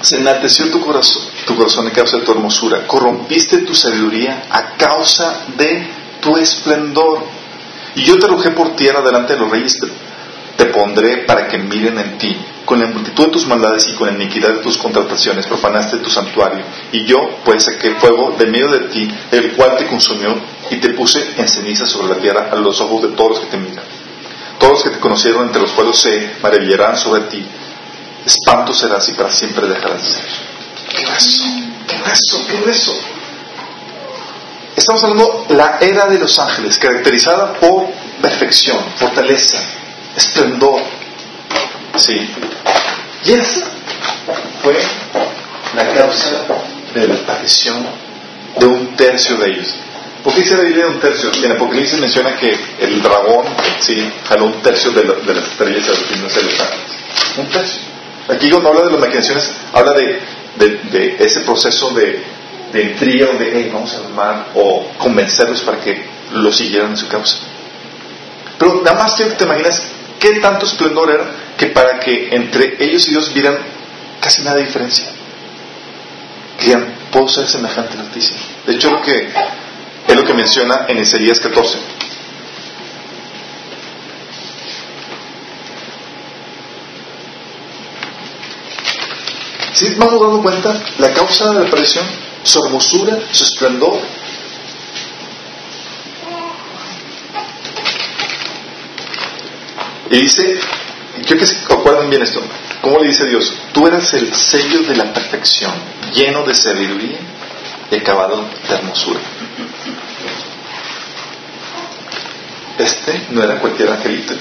se enalteció tu corazón, tu corazón a causa de tu hermosura, corrompiste tu sabiduría a causa de tu esplendor. Y yo te arrojé por tierra delante de los reyes, te, pondré para que miren en ti. Con la multitud de tus maldades y con la iniquidad de tus contrataciones profanaste tu santuario. Y yo, pues, saqué fuego de medio de ti, el cual te consumió y te puse en ceniza sobre la tierra a los ojos de todos los que te miran. Todos los que te conocieron entre los pueblos se maravillarán sobre ti. Espanto serás y para siempre dejarás de ser. ¡Qué grueso! ¡Qué grueso! ¡Qué grueso! Estamos hablando de la era de los ángeles, caracterizada por perfección, fortaleza, esplendor. Sí. Y esa fue la causa de la aparición de un tercio de ellos. ¿Por qué la Biblia un tercio? En Apocalipsis menciona que el dragón, sí, jaló un tercio de, la- de las estrellas de los de ángeles. Un tercio. Aquí cuando habla de las maquinaciones, habla de, de- de ese proceso de, de intriga donde hey, vamos a armar o convencerlos para que lo siguieran en su causa. Pero nada más te imaginas qué tanto esplendor era que para que entre ellos y Dios vieran casi nada diferencia. Querían, puedo ser semejante al Altísimo. De hecho, lo que, es lo que menciona en Isaías 14. Si vamos dando cuenta, la causa de la aparición, su hermosura, su esplendor, Y dice, quiero que se acuerden bien esto. ¿Cómo le dice Dios? Tú eras el sello de la perfección, lleno de sabiduría y acabado de hermosura. Este no era cualquier angelito.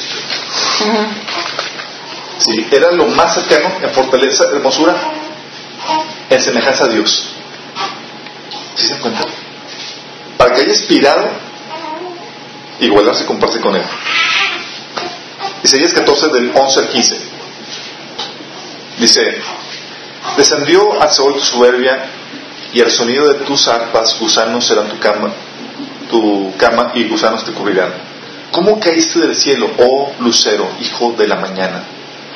Sí, era lo más cercano en fortaleza, hermosura, en semejanza a Dios. ¿Sí se encuentra? Para que haya inspirado, igual se comparte con él. Isaías 14 del 11 al 15. Dice, descendió al sol tu soberbia y al sonido de tus arpas gusanos serán tu cama, tu cama y gusanos te cubrirán. ¿Cómo caíste del cielo, oh lucero, hijo de la mañana?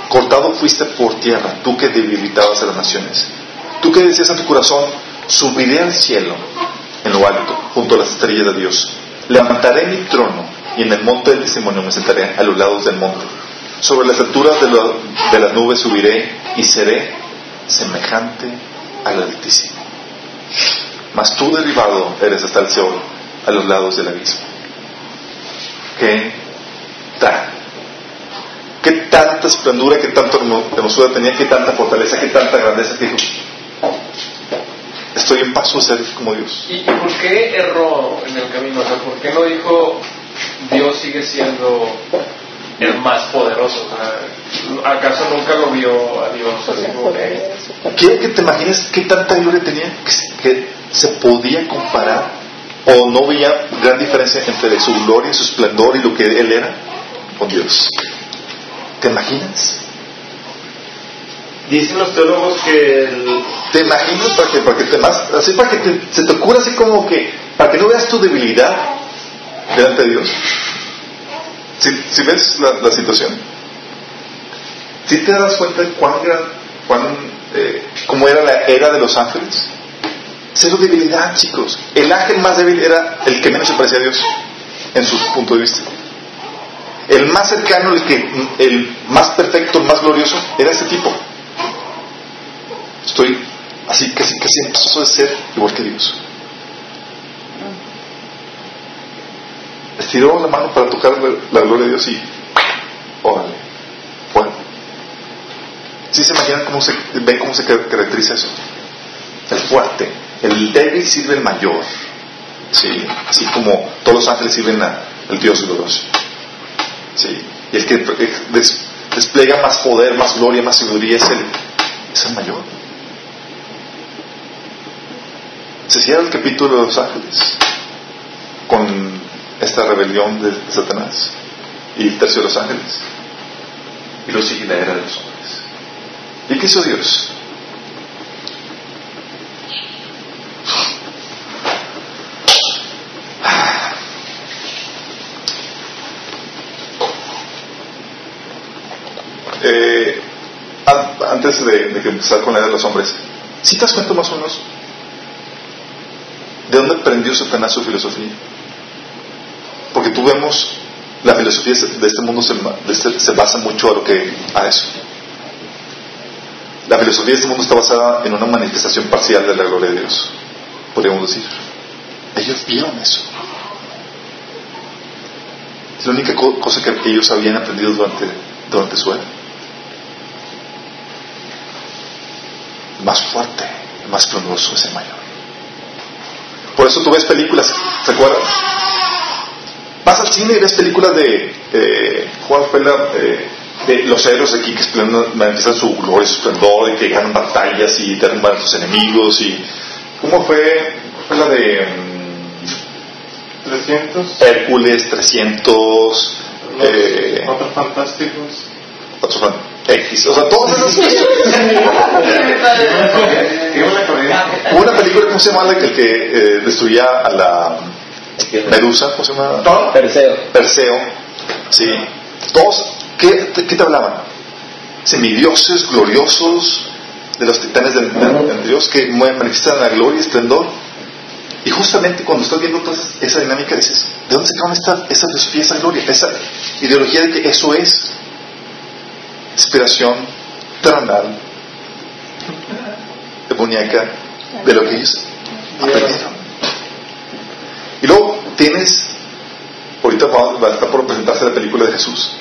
Cortado fuiste por tierra, tú que debilitabas a las naciones. Tú que decías en tu corazón, subiré al cielo, en lo alto, junto a las estrellas de Dios. Levantaré mi trono y en el monte del testimonio me sentaré a los lados del monte. Sobre las alturas de, las nubes subiré y seré semejante al Altísimo. Mas tú derribado eres hasta el Seol, a los lados del abismo. ¿Qué tal? ¿Qué tanta esplendura, qué tanta hermosura tenía, qué tanta fortaleza, qué tanta grandeza? Que estoy en paso a ser como Dios. ¿Y por qué erró en el camino? O sea, ¿por qué no dijo Dios sigue siendo el más poderoso. ¿Acaso nunca lo vio a Dios Quiero que te imagines qué tanta gloria tenía que, se podía comparar o no veía gran diferencia entre su gloria, su esplendor y lo que él era con Dios. ¿Te imaginas? Dicen los teólogos que el... ¿Te imaginas para que, para que te más, así para que se te ocurra así como que, para que no veas tu debilidad, delante de Dios. Si, ves la, situación, si te das cuenta de cuán gran, cuán, eh, cómo era la era de los ángeles. Cero debilidad, chicos. El ángel más débil era el que menos se parecía a Dios, en su punto de vista. El más cercano, el, que, el más perfecto, el más glorioso, era este tipo. Estoy así, casi, casi en paso de ser igual que Dios. Estiró la mano para tocar la gloria de Dios y órale, bueno. ¿Sí se imaginan cómo se, ven cómo se caracteriza eso? El fuerte, el débil sirve el mayor. Sí, así como todos los ángeles sirven al Dios glorioso. Sí, y el que despliega más poder, más gloria, más sabiduría es el, es el mayor. Se cierra el capítulo de los ángeles con esta rebelión de Satanás y el tercio de los ángeles. Y lo sigue la era de los hombres. ¿Y qué hizo Dios? Eh, antes de, de, empezar con la era de los hombres, si te das cuenta más o menos de dónde aprendió Satanás su filosofía? Porque tú vemos, la filosofía de este mundo este, se, basa mucho a lo que a eso. La filosofía de este mundo está basada en una manifestación parcial de la gloria de Dios, podríamos decir. Ellos vieron eso. Es la única cosa que ellos habían aprendido durante, durante su era. Más fuerte, más pronoroso es el mayor. Por eso tú ves películas, ¿se acuerdan? Vas al cine y ves películas de eh, Juan Pela, eh, de los héroes aquí que manifiestan su gloria, su esplendor, y que ganan batallas y derrumban a sus enemigos. y ¿Cómo fue, fue la de 300? Mm, Hércules, 300. eh, otros fantásticos. Otros X, o sea, todos esos. Hubo una película, ¿cómo se llama? La que, el que eh, destruía a la Medusa, ¿cómo se llama? Perseo. Perseo. Sí. Todos, ¿qué, qué te hablaban? Semidioses, gloriosos, de los titanes del, del- del Dios que manifestan la gloria y esplendor. Y justamente cuando estás viendo toda esa- esa dinámica dices, ¿de dónde sacaron esta, esa filosofía, esa gloria, esa ideología de que eso es inspiración terrenal, demoníaca, de lo que ellos aprendieron? Y luego tienes, ahorita va va a estar por presentarse la película de Jesús,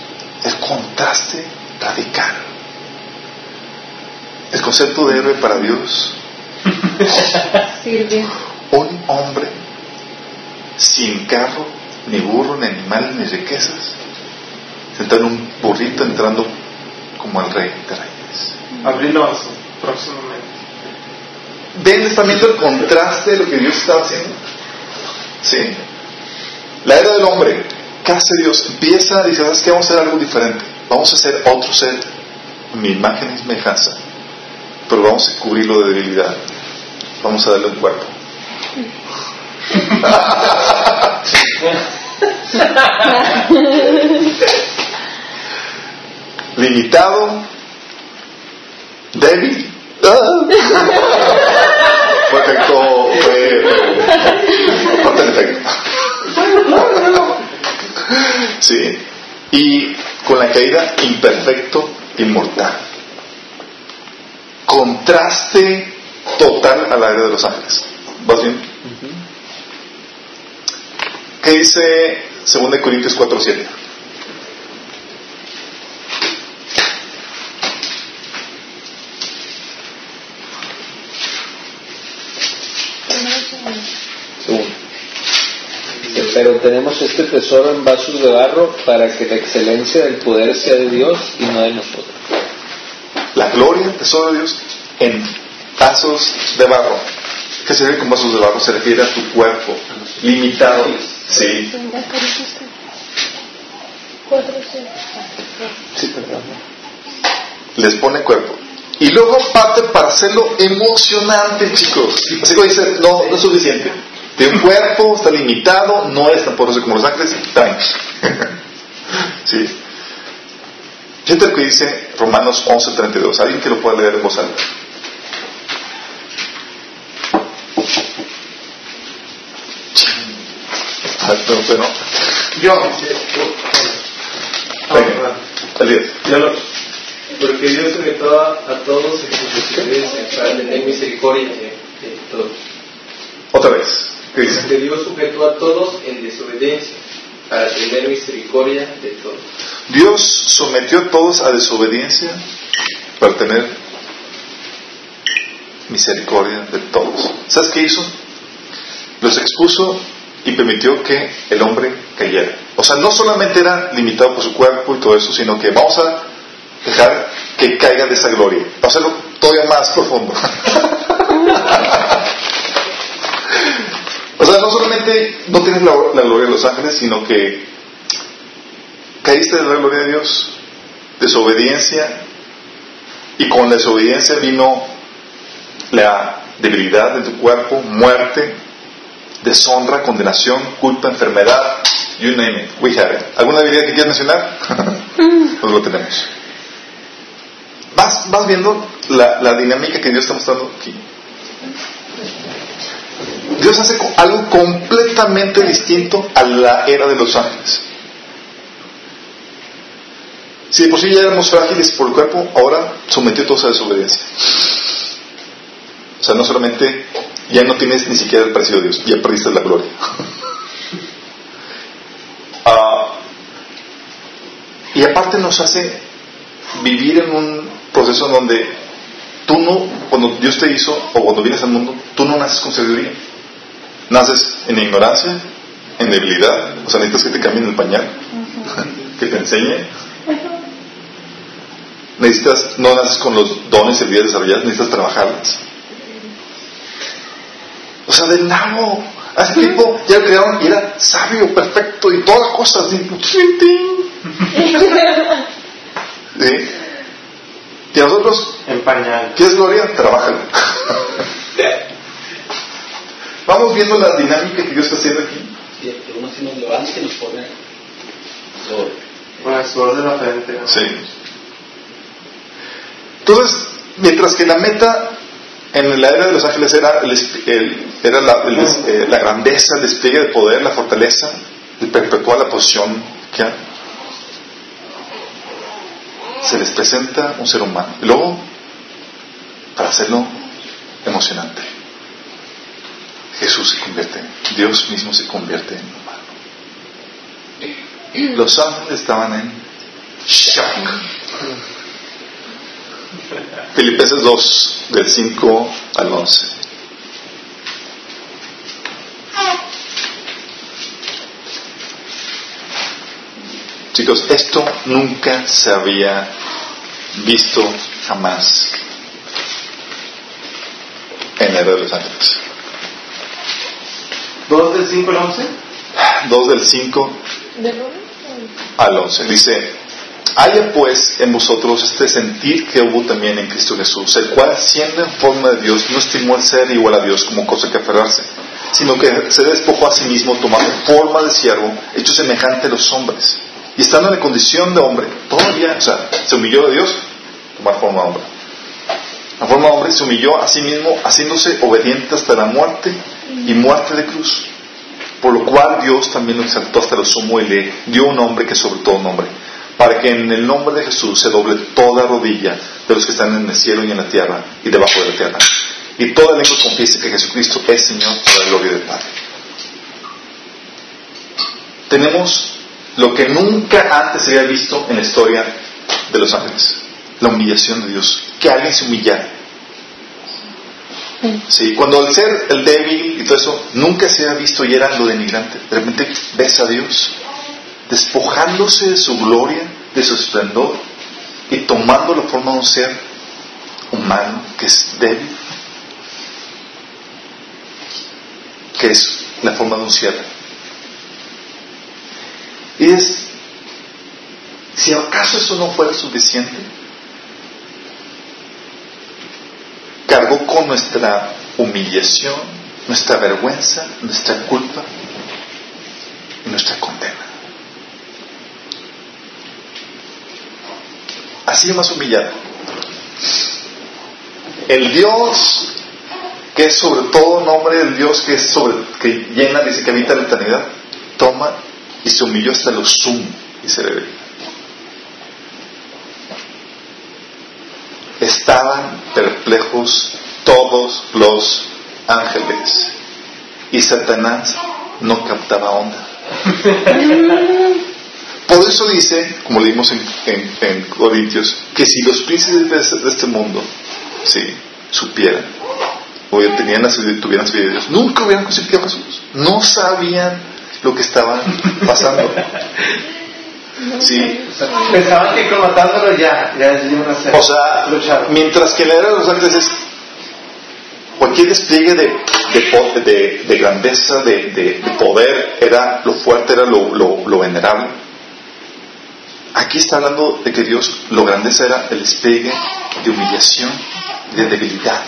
el contraste radical. El concepto de héroe para Dios Sirvió. un hombre sin carro, ni burro, ni animales, ni riquezas, sentado en un burrito entrando como el rey de reyes. Abril 11, próximamente. ¿Ven? ¿Están viendo el contraste de lo que Dios estaba haciendo? Sí. La era del hombre, ¿qué hace Dios? Empieza a decir, ¿sabes qué? Vamos a hacer algo diferente. Vamos a hacer otro ser, mi imagen y semejanza, pero vamos a cubrirlo de debilidad. Vamos a darle un cuerpo. Limitado, débil. Ah. Perfecto. Sí. Y con la caída, imperfecto, inmortal. Contraste total a la era de los ángeles. ¿Vas bien? ¿Qué dice 2 Corintios 4.7? Segundo. Dice, Pero tenemos este tesoro en vasos de barro para que la excelencia del poder sea de Dios y no de nosotros. La gloria, el tesoro de Dios, en vasos de barro. ¿Qué se refiere con vasos de barro? Se refiere a tu cuerpo, limitado. Sí. Sí, perdón. Les pone cuerpo. Y luego parte para hacerlo emocionante, chicos. Así que dice, no, no es suficiente. De un cuerpo, está limitado, no es tan poderoso como los ángeles, tranqui. sí. Fíjate lo que dice Romanos 11:32. ¿Alguien que lo pueda leer en voz alta? Ah, no, pero no. Yo. Yo lo- Porque Dios sujetó a, a todos en su desobediencia para tener misericordia de todos. Otra vez. Dios sujetó a todos en desobediencia para tener misericordia de todos. Dios sometió a todos a desobediencia para tener misericordia de todos. ¿Sabes qué hizo? Los expuso y permitió que el hombre cayera. O sea, no solamente era limitado por su cuerpo y todo eso, sino que vamos a dejar que caiga de esa gloria. Vamos a hacerlo todavía más profundo. o sea, no solamente no tienes la, la gloria de los ángeles, sino que caíste de la gloria de Dios, desobediencia, y con la desobediencia vino la debilidad de tu cuerpo, muerte, deshonra, condenación, culpa, enfermedad, you name it, we have it. ¿Alguna debilidad que quieras mencionar? pues lo tenemos. Vas, vas viendo la, la dinámica que Dios está mostrando aquí. Dios hace algo completamente distinto a la era de los ángeles. Si de por sí ya éramos frágiles por el cuerpo, ahora sometió todos a desobediencia. O sea, no solamente ya no tienes ni siquiera el parecido de Dios, ya perdiste la gloria. Ah, y aparte nos hace vivir en un proceso en donde tú no, cuando Dios te hizo o cuando vienes al mundo, tú no naces con sabiduría. Naces en ignorancia, en debilidad, o sea, necesitas que te cambien el pañal, que te enseñe. Necesitas, no naces con los dones y habilidades desarrolladas, necesitas trabajarlas. O sea, del nabo. A ese tipo ya lo crearon y era sabio, perfecto y todas las cosas. Y, ¿Sí? Y a nosotros, En pañal. ¿quieres gloria? Trabájalo. Vamos viendo la dinámica que Dios está haciendo aquí. Sí, que uno nos levanta y nos pone sobre. Con el sudor de la frente. ¿no? Sí. Entonces, mientras que la meta en la era de los ángeles era, el, el- era la, el eh, la grandeza, el despliegue de poder, la fortaleza, el perpetuar la posición que hay, se les presenta un ser humano. Y luego, para hacerlo emocionante, Jesús se convierte, Dios mismo se convierte en humano. Los ángeles estaban en shock. Filipenses 2, del 5 al 11. Chicos, esto nunca se había visto jamás en la era de los ángeles. ¿Dos del 5 al 11? 2 del 5 ¿De Roma? al 11. Dice, haya pues en vosotros este sentir que hubo también en Cristo Jesús, el cual siendo en forma de Dios no estimó el ser igual a Dios como cosa que aferrarse, sino que se despojó a sí mismo tomando forma de siervo, hecho semejante a los hombres. Y estando en la condición de hombre, todavía, o sea, se humilló de Dios, tomar forma de hombre. La forma de hombre se humilló a sí mismo, haciéndose obediente hasta la muerte y muerte de cruz. Por lo cual Dios también lo exaltó hasta lo sumo y le dio un nombre que sobre todo nombre, para que en el nombre de Jesús se doble toda rodilla de los que están en el cielo y en la tierra y debajo de la tierra. Y toda lengua confiese que Jesucristo es Señor para la gloria del Padre. Tenemos lo que nunca antes se había visto en la historia de los ángeles, la humillación de Dios, que alguien se humillara. Sí, cuando el ser, el débil y todo eso, nunca se había visto y era lo denigrante. De repente ves a Dios despojándose de su gloria, de su esplendor y tomando la forma de un ser humano que es débil, que es la forma de un siervo. Y es, si acaso eso no fuera suficiente, nuestra humillación, nuestra vergüenza, nuestra culpa y nuestra condena. Así más humillado. El Dios que es sobre todo nombre del Dios que es sobre que llena, dice que habita la eternidad, toma y se humilló hasta lo sumo, dice la Biblia. Estaban perplejos todos los ángeles y Satanás no captaba onda. Por eso dice, como leímos en, en- en Corintios, que si los príncipes de este, de este mundo sí, supieran, o tenían la sabiduría- tuvieran sabiduría de Dios, nunca hubieran crucificado a Jesús. No sabían lo que estaba pasando. Sí, Pensaban que con matándolo ya, ya se iban a hacer. o sea, mientras que la era de los ángeles es cualquier despliegue de, grandeza, de, de- de poder, era lo fuerte, era lo, venerable. Aquí está hablando de que Dios, lo grandeza era el despliegue de humillación, de debilidad,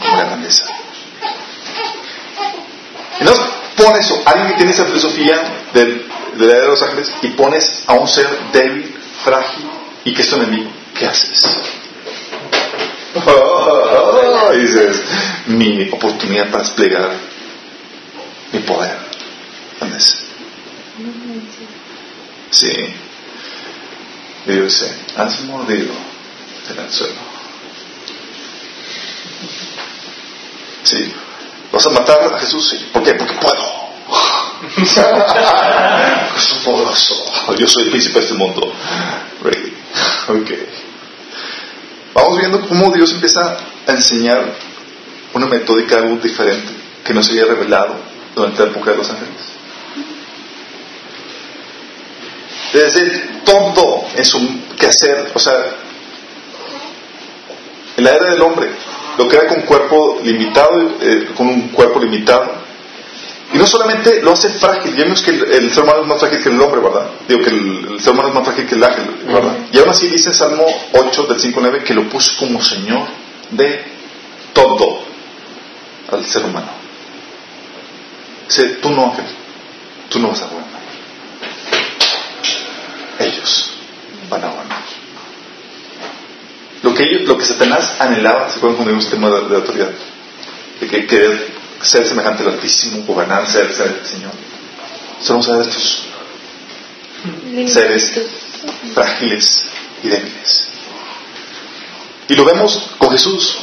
como la grandeza. Entonces, pon eso, alguien que tiene esa filosofía de la era de los ángeles, y pones a un ser débil, frágil y que es tu enemigo, ¿qué haces? Oh, dices, mi oportunidad para desplegar mi poder. ¿Dónde es? Sí. Y dice, has mordido en el suelo. Sí. ¿Vas a matar a Jesús? Sí. ¿Por qué? Porque puedo. soy poderoso. Yo soy el príncipe de este mundo. Ready. Ok. Vamos viendo cómo Dios empieza a enseñar una metódica algo diferente que no se había revelado durante la época de los ángeles. Desde todo en su quehacer, o sea, en la era del hombre, lo era con cuerpo limitado, eh, con un cuerpo limitado, y no solamente lo hace frágil, ya vimos que el, el ser humano es más frágil que el hombre, ¿verdad? Digo que el, el ser humano es más frágil que el ángel, ¿verdad? Y aún así dice Salmo 8 del 5 al 9 que lo puso como Señor de todo. al ser humano. Dice, tú no, Ángel, tú no vas a gobernar. Ellos van a gobernar. Lo que, ellos, lo que Satanás anhelaba, se pueden poner un tema de, de autoridad, de que querer ser semejante al Altísimo, gobernar, ser, ser el Señor. Solo vamos a ver estos seres frágiles y débiles. Y lo vemos con Jesús.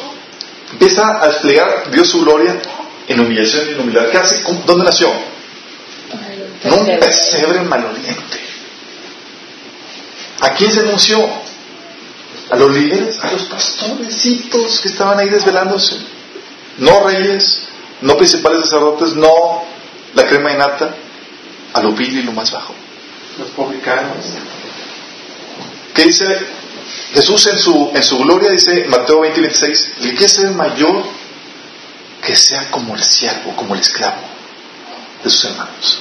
Empieza a desplegar Dios su gloria en humillación y en humildad. ¿Qué hace? ¿Dónde nació? No un pesebre maloliente. ¿A quién se anunció? A los líderes, a los pastorecitos que estaban ahí desvelándose. No reyes, no principales sacerdotes, no la crema de nata, a lo vil y lo más bajo. Los publicanos. ¿Qué dice Jesús en su, en su gloria? Dice Mateo 20 y 26, el que ser mayor que sea como el siervo, como el esclavo de sus hermanos.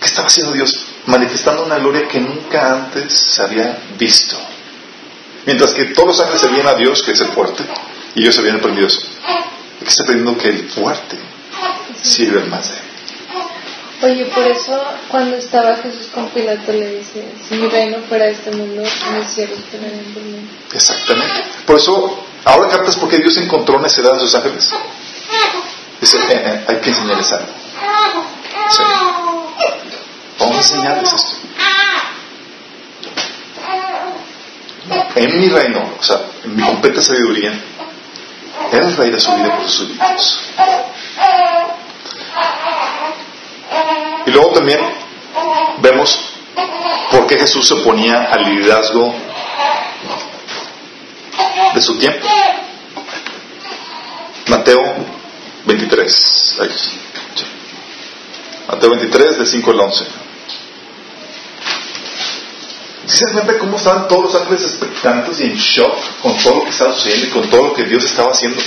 ¿Qué estaba haciendo Dios? Manifestando una gloria que nunca antes se había visto. Mientras que todos los ángeles se veían a Dios, que es el fuerte, y ellos se habían aprendido eso. que está aprendiendo que el fuerte sirve al más débil. Oye, por eso cuando estaba Jesús con Pilato le dice, si mi reino fuera este mundo, mis siervos tenerían por mí. Exactamente. Por eso, ahora captas por qué Dios encontró necedad de sus ángeles. Dice, eh, eh, hay que enseñarles algo. Sí. Vamos a enseñarles esto. En mi reino, o sea, en mi completa sabiduría, era el rey de su vida por sus súbditos. Y luego también vemos por qué Jesús se oponía al liderazgo de su tiempo. Mateo 23. Ahí. Mateo 23, de 5 al 11. ¿Sí se cómo estaban todos los ángeles expectantes y en shock con todo lo que estaba sucediendo y con todo lo que Dios estaba haciendo?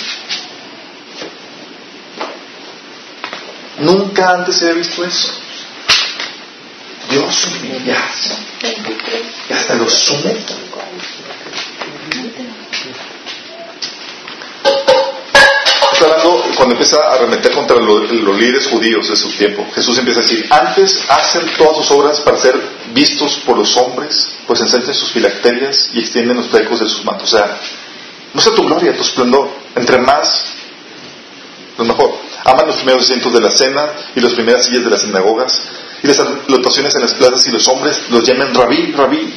Nunca antes se había visto eso. Dios humillarse y hasta lo sumo. Está hablando cuando empieza a arremeter contra lo- los líderes judíos de su tiempo. Jesús empieza a decir, antes hacen todas sus obras para ser vistos por los hombres, pues ensalzan sus filacterias y extienden los flecos de sus mantos. O sea, muestra tu gloria, tu esplendor. Entre más, lo mejor. Aman los primeros asientos de la cena y las primeras sillas de las sinagogas y las anotaciones en las plazas y los hombres los llamen rabí, rabí.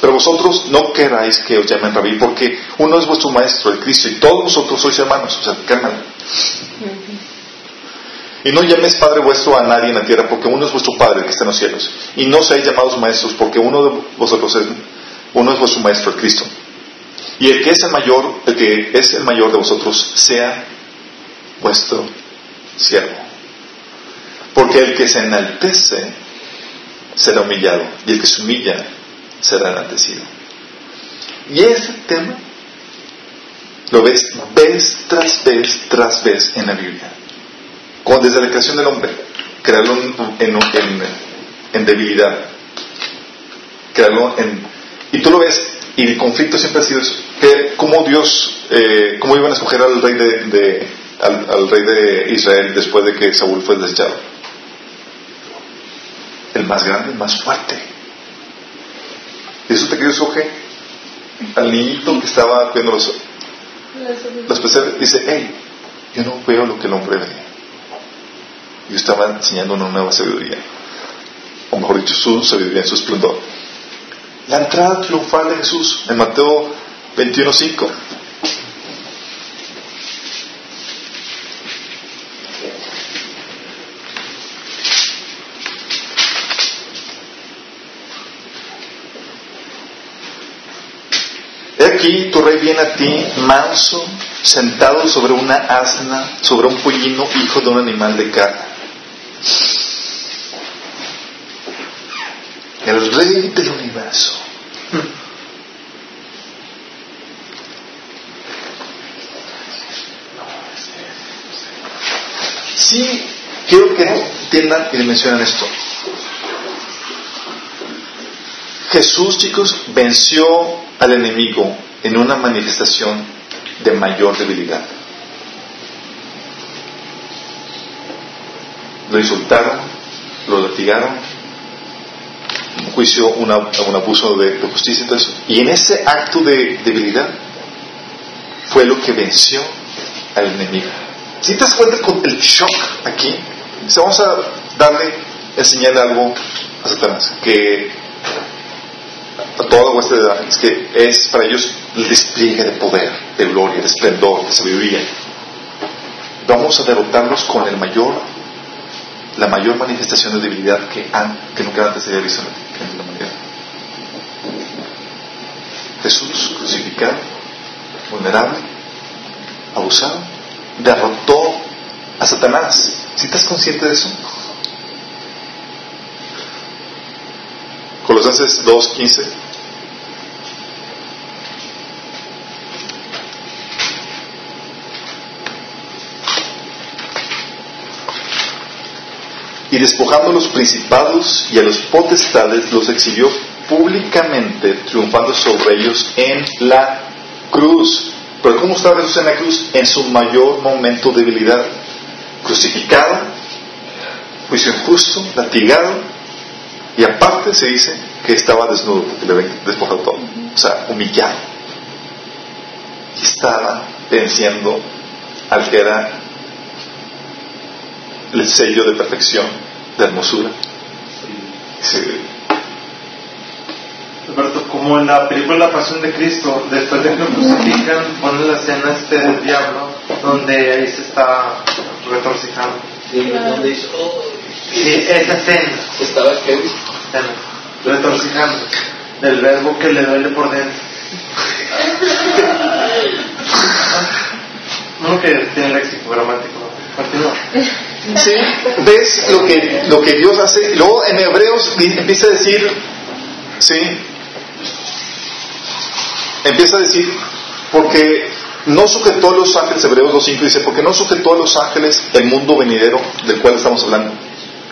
Pero vosotros no queráis que os llamen rabí porque uno es vuestro maestro, el Cristo, y todos vosotros sois hermanos. O sea, cálmalo. Y no llaméis Padre vuestro a nadie en la tierra, porque uno es vuestro Padre que está en los cielos. Y no seáis llamados maestros, porque uno de vosotros es, uno es vuestro Maestro, el Cristo. Y el que es el mayor, el que es el mayor de vosotros, sea vuestro siervo. Porque el que se enaltece será humillado, y el que se humilla será enaltecido. Y ese tema lo ves vez tras vez tras vez en la Biblia. Como desde la creación del hombre, crearlo en, en, en, debilidad, crearlo en... Y tú lo ves, y el conflicto siempre ha sido que cómo Dios, eh, cómo iban a escoger al rey de, de- al, al rey de Israel después de que Saúl fue desechado. El más grande, el más fuerte. Y eso te quedó escoge al niñito que estaba cuidando los, las peceras, dice, hey, yo no veo lo que el hombre ve. Yo estaba enseñando una nueva sabiduría. O mejor dicho, su sabiduría en su esplendor. La entrada triunfal de Jesús en Mateo 21.5. aquí tu rey viene a ti manso, sentado sobre una asna, sobre un pollino, hijo de un animal de carne. El rey del universo. Sí, quiero que entiendan y dimensionen esto. Jesús, chicos, venció al enemigo en una manifestación de mayor debilidad. Lo insultaron, lo latigaron, un juicio, un abuso de, justicia y eso. Y en ese acto de debilidad fue lo que venció al enemigo. Si te das cuenta con el shock aquí, vamos a darle, enseñarle algo a Satanás, que a toda vuestra edad, es que es para ellos el despliegue de poder, de gloria, de esplendor, de sabiduría. Vamos a derrotarlos con el mayor, la mayor manifestación de debilidad que, han, que nunca antes había visto en la humanidad. Jesús crucificado, vulnerable, abusado, derrotó a Satanás. ¿Si estás consciente de eso? Colosenses 2.15 y despojando a los principados y a los potestades los exhibió públicamente triunfando sobre ellos en la cruz. Pero ¿cómo estaba Jesús en la cruz? En su mayor momento de debilidad. Crucificado, juicio injusto, latigado, y aparte se dice que estaba desnudo, despojado todo. O sea, humillado. Y estaba venciendo al que era el sello de perfección, de hermosura. Sí. Alberto, como en la película La Pasión de Cristo, después de que lo crucifican, ponen la escena este del diablo, donde ahí se está retorcijando. Sí, donde dice, oh, Sí, esa escena. estaba heavy. retorcijando, del verbo que le duele por dentro. Uno que tiene léxico gramático. Continúa. ¿Sí? ¿Ves lo que, lo que Dios hace? Luego en Hebreos empieza a decir, ¿sí? Empieza a decir, porque no sujetó a los ángeles, Hebreos 2.5 dice, porque no sujetó a los ángeles el mundo venidero del cual estamos hablando.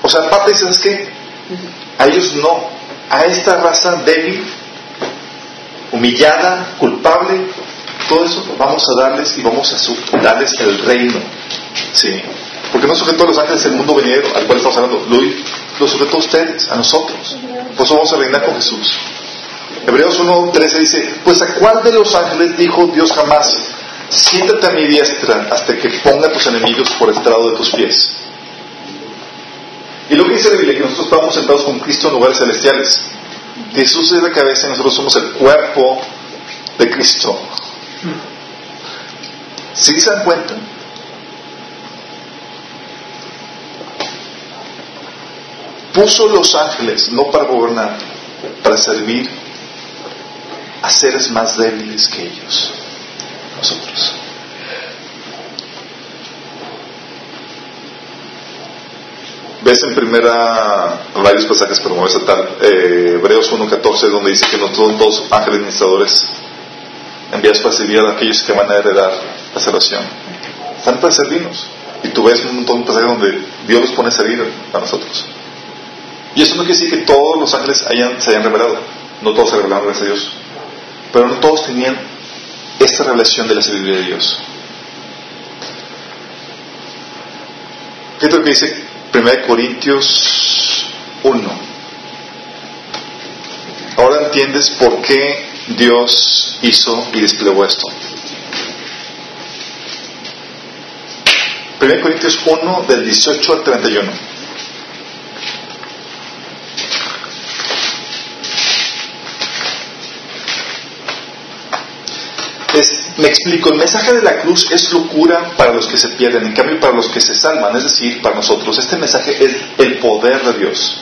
O sea, aparte dice, ¿sabes qué? A ellos no, a esta raza débil, humillada, culpable, todo eso vamos a darles y vamos a darles el reino. Sí. Porque no sujetó a los ángeles el mundo venidero al cual estamos hablando, lo, lo sujetó a ustedes, a nosotros. Por eso vamos a reinar con Jesús. Hebreos 1.13 dice, pues a cuál de los ángeles dijo Dios jamás, siéntate a mi diestra hasta que ponga a tus enemigos por estrado de tus pies. Y lo que dice la Biblia, que nosotros estamos sentados con Cristo en lugares celestiales. Jesús es la cabeza y nosotros somos el cuerpo de Cristo. ¿Sí se dan cuenta? Puso los ángeles no para gobernar, para servir a seres más débiles que ellos, nosotros. Ves en primera varios pasajes, pero a saltar, eh, Hebreos 1.14, donde dice que no son todos ángeles administradores enviados para servir a aquellos que van a heredar la salvación. Están para servirnos. Y tú ves un montón de pasajes donde Dios los pone a servir a nosotros. Y eso no quiere decir que todos los ángeles hayan, se hayan revelado. No todos se revelaron, gracias a Dios. Pero no todos tenían esta revelación de la sabiduría de Dios. Fíjate lo que dice 1 Corintios 1. Ahora entiendes por qué Dios hizo y desplegó esto. 1 Corintios 1 del 18 al 31. Me explico, el mensaje de la cruz es locura para los que se pierden, en cambio para los que se salvan, es decir, para nosotros, este mensaje es el poder de Dios.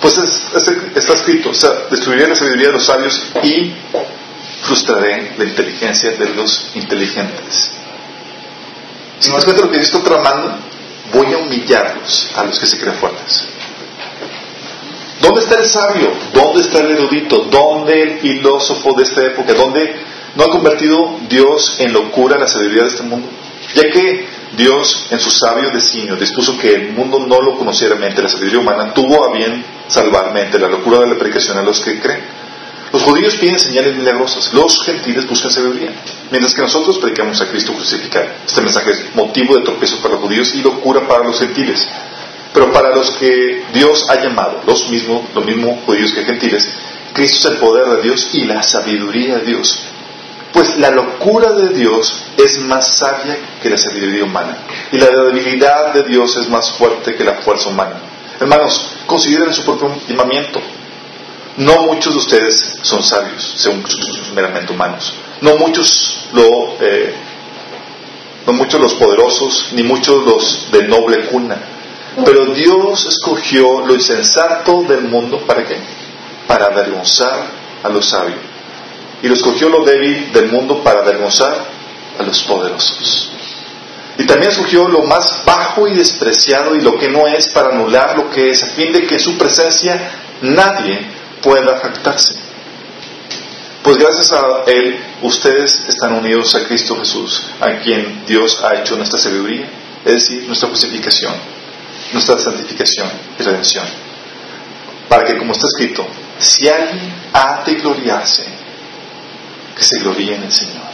Pues es- es- está escrito, o sea, destruiré la sabiduría de los sabios y frustraré la inteligencia de los inteligentes. Si te das cuenta lo que Dios está tramando, voy a humillarlos a los que se creen fuertes. ¿Dónde está el sabio? ¿Dónde está el erudito? ¿Dónde el filósofo de esta época? ¿Dónde no ha convertido Dios en locura la sabiduría de este mundo? Ya que Dios, en su sabio designio, dispuso que el mundo no lo conociera mente, la sabiduría humana tuvo a bien salvar mente, la locura de la predicación a los que creen. Los judíos piden señales milagrosas, los gentiles buscan sabiduría, mientras que nosotros predicamos a Cristo crucificado. Este mensaje es motivo de tropiezo para los judíos y locura para los gentiles. Pero para los que Dios ha llamado, los mismos, los mismos judíos que gentiles, Cristo es el poder de Dios y la sabiduría de Dios. Pues la locura de Dios es más sabia que la sabiduría humana. Y la debilidad de Dios es más fuerte que la fuerza humana. Hermanos, consideren su propio llamamiento. No muchos de ustedes son sabios, según sus meramente humanos. No muchos eh, no muchos los poderosos, ni muchos los de noble cuna. Pero Dios escogió lo insensato del mundo para qué? Para avergonzar a los sabios. Y lo escogió lo débil del mundo para avergonzar a los poderosos. Y también escogió lo más bajo y despreciado y lo que no es para anular lo que es, a fin de que en su presencia nadie pueda jactarse. Pues gracias a Él, ustedes están unidos a Cristo Jesús, a quien Dios ha hecho nuestra sabiduría, es decir, nuestra justificación, nuestra santificación y redención. Para que, como está escrito, si alguien ha de gloriarse, que se gloríe en el Señor.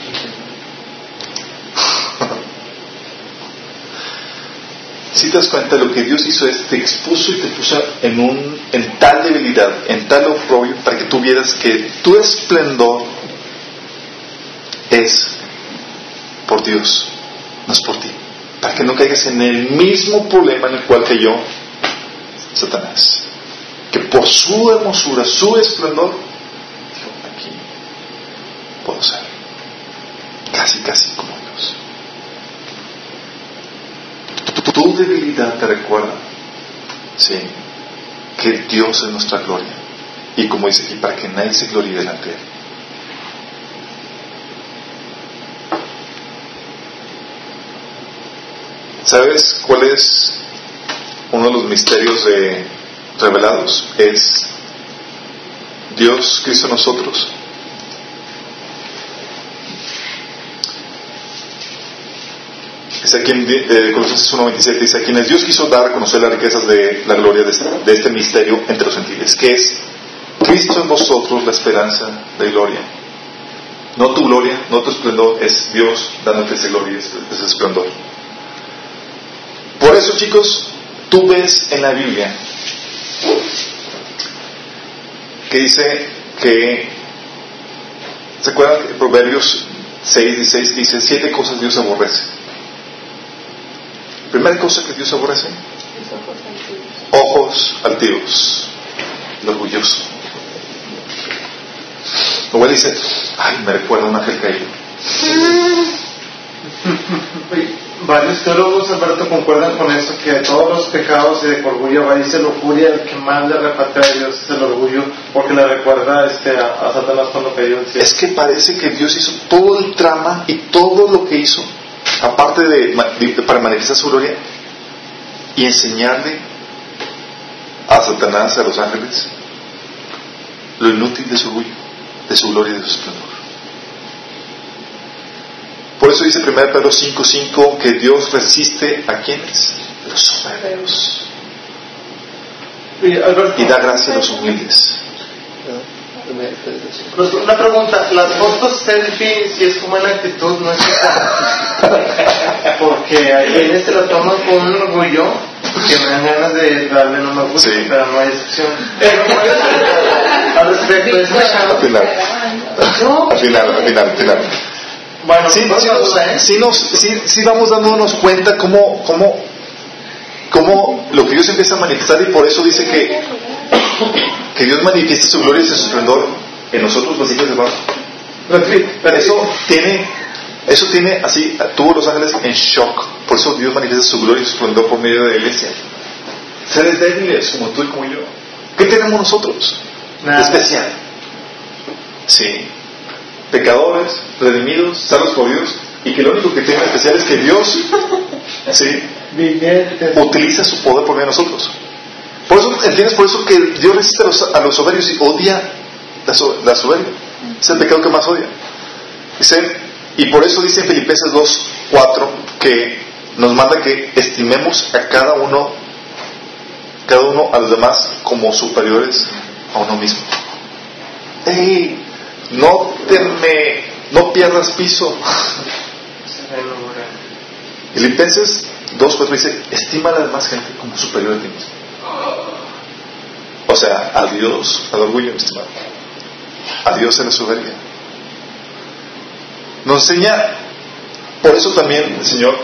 si te das cuenta, lo que Dios hizo es te expuso y te puso en, un, en tal debilidad, en tal oprobio, para que tú vieras que tu esplendor es por Dios, no es por ti. Para que no caigas en el mismo problema en el cual cayó Satanás. Que por su hermosura, su esplendor, puedo ser. Casi, casi como Dios. Tu debilidad te recuerda, sí, que Dios es nuestra gloria. Y como dice aquí, para que nadie se gloríe delante de Él. ¿Sabes cuál es uno de los misterios de, revelados? Es Dios Cristo en nosotros. En eh, Colosenses 1.27, dice, a quienes Dios quiso dar a conocer las riquezas de la gloria de este, de este misterio entre los gentiles, que es Cristo en vosotros la esperanza de gloria. No tu gloria, no tu esplendor, es Dios dándote esa gloria, ese, esplendor. Por eso, chicos, tú ves en la Biblia que dice que, ¿se acuerdan Proverbios 6, 16 dice, siete cosas Dios aborrece? Primera cosa que Dios aborrece, ojos altivos, el orgulloso. Luego dice, ay, me recuerda a un ángel caído. Varios teólogos, Alberto, concuerdan con eso, que de todos los pecados y de orgullo va dice lujuria, el que más le repatria a Dios es el orgullo, porque le recuerda este, a, a Satanás cuando cayó en cielo. Es que parece que Dios hizo todo el trama y todo lo que hizo, aparte de, de- para manifestar su gloria y enseñarle a Satanás, a los ángeles, lo inútil de su orgullo, de su gloria y de su esplendor. Por eso dice 1 Pedro 5:5 que Dios resiste a quienes? Los soberbios. Y da gracia a los humildes. Pues, una pregunta, las fotos selfie, si es como en actitud, no es. Porque hay veces se lo toman con un orgullo que me dan ganas de darle no me gusta, Sí. pero no hay excepción. Pero, pues, al respecto, es Al final, No, al final, al final, al final. Bueno, sí, no sí, nos- sí nos- sí- sí vamos dándonos cuenta cómo, cómo, cómo lo que Dios empieza a manifestar y por eso dice que, que Dios manifiesta su gloria y su esplendor en nosotros los hijos de Dios. Eso tiene, eso tiene así, tuvo los ángeles en shock. Por eso Dios manifiesta su gloria y su esplendor por medio de la iglesia. Seres débiles como tú y como yo. ¿Qué tenemos nosotros? Nada. Especial. Sí. Pecadores, redimidos, salvos por Dios. Y que lo único que tiene especial es que Dios, sí. Utiliza su poder por medio de nosotros. Por eso, ¿entiendes? Por eso que Dios resiste a los, a los soberbios y odia la, so- la soberbia. Es el pecado que más odia. Dice, y por eso dice en Filipenses 2, 4 que nos manda que estimemos a cada uno, cada uno a los demás como superiores a uno mismo. hey, no te me, no pierdas piso. Filipenses 2.4 dice, estima a la demás gente como superior a ti mismo. O sea, a Dios, al orgullo, mi estimado. A Dios a la soberbia. Nos enseña, por eso también el Señor,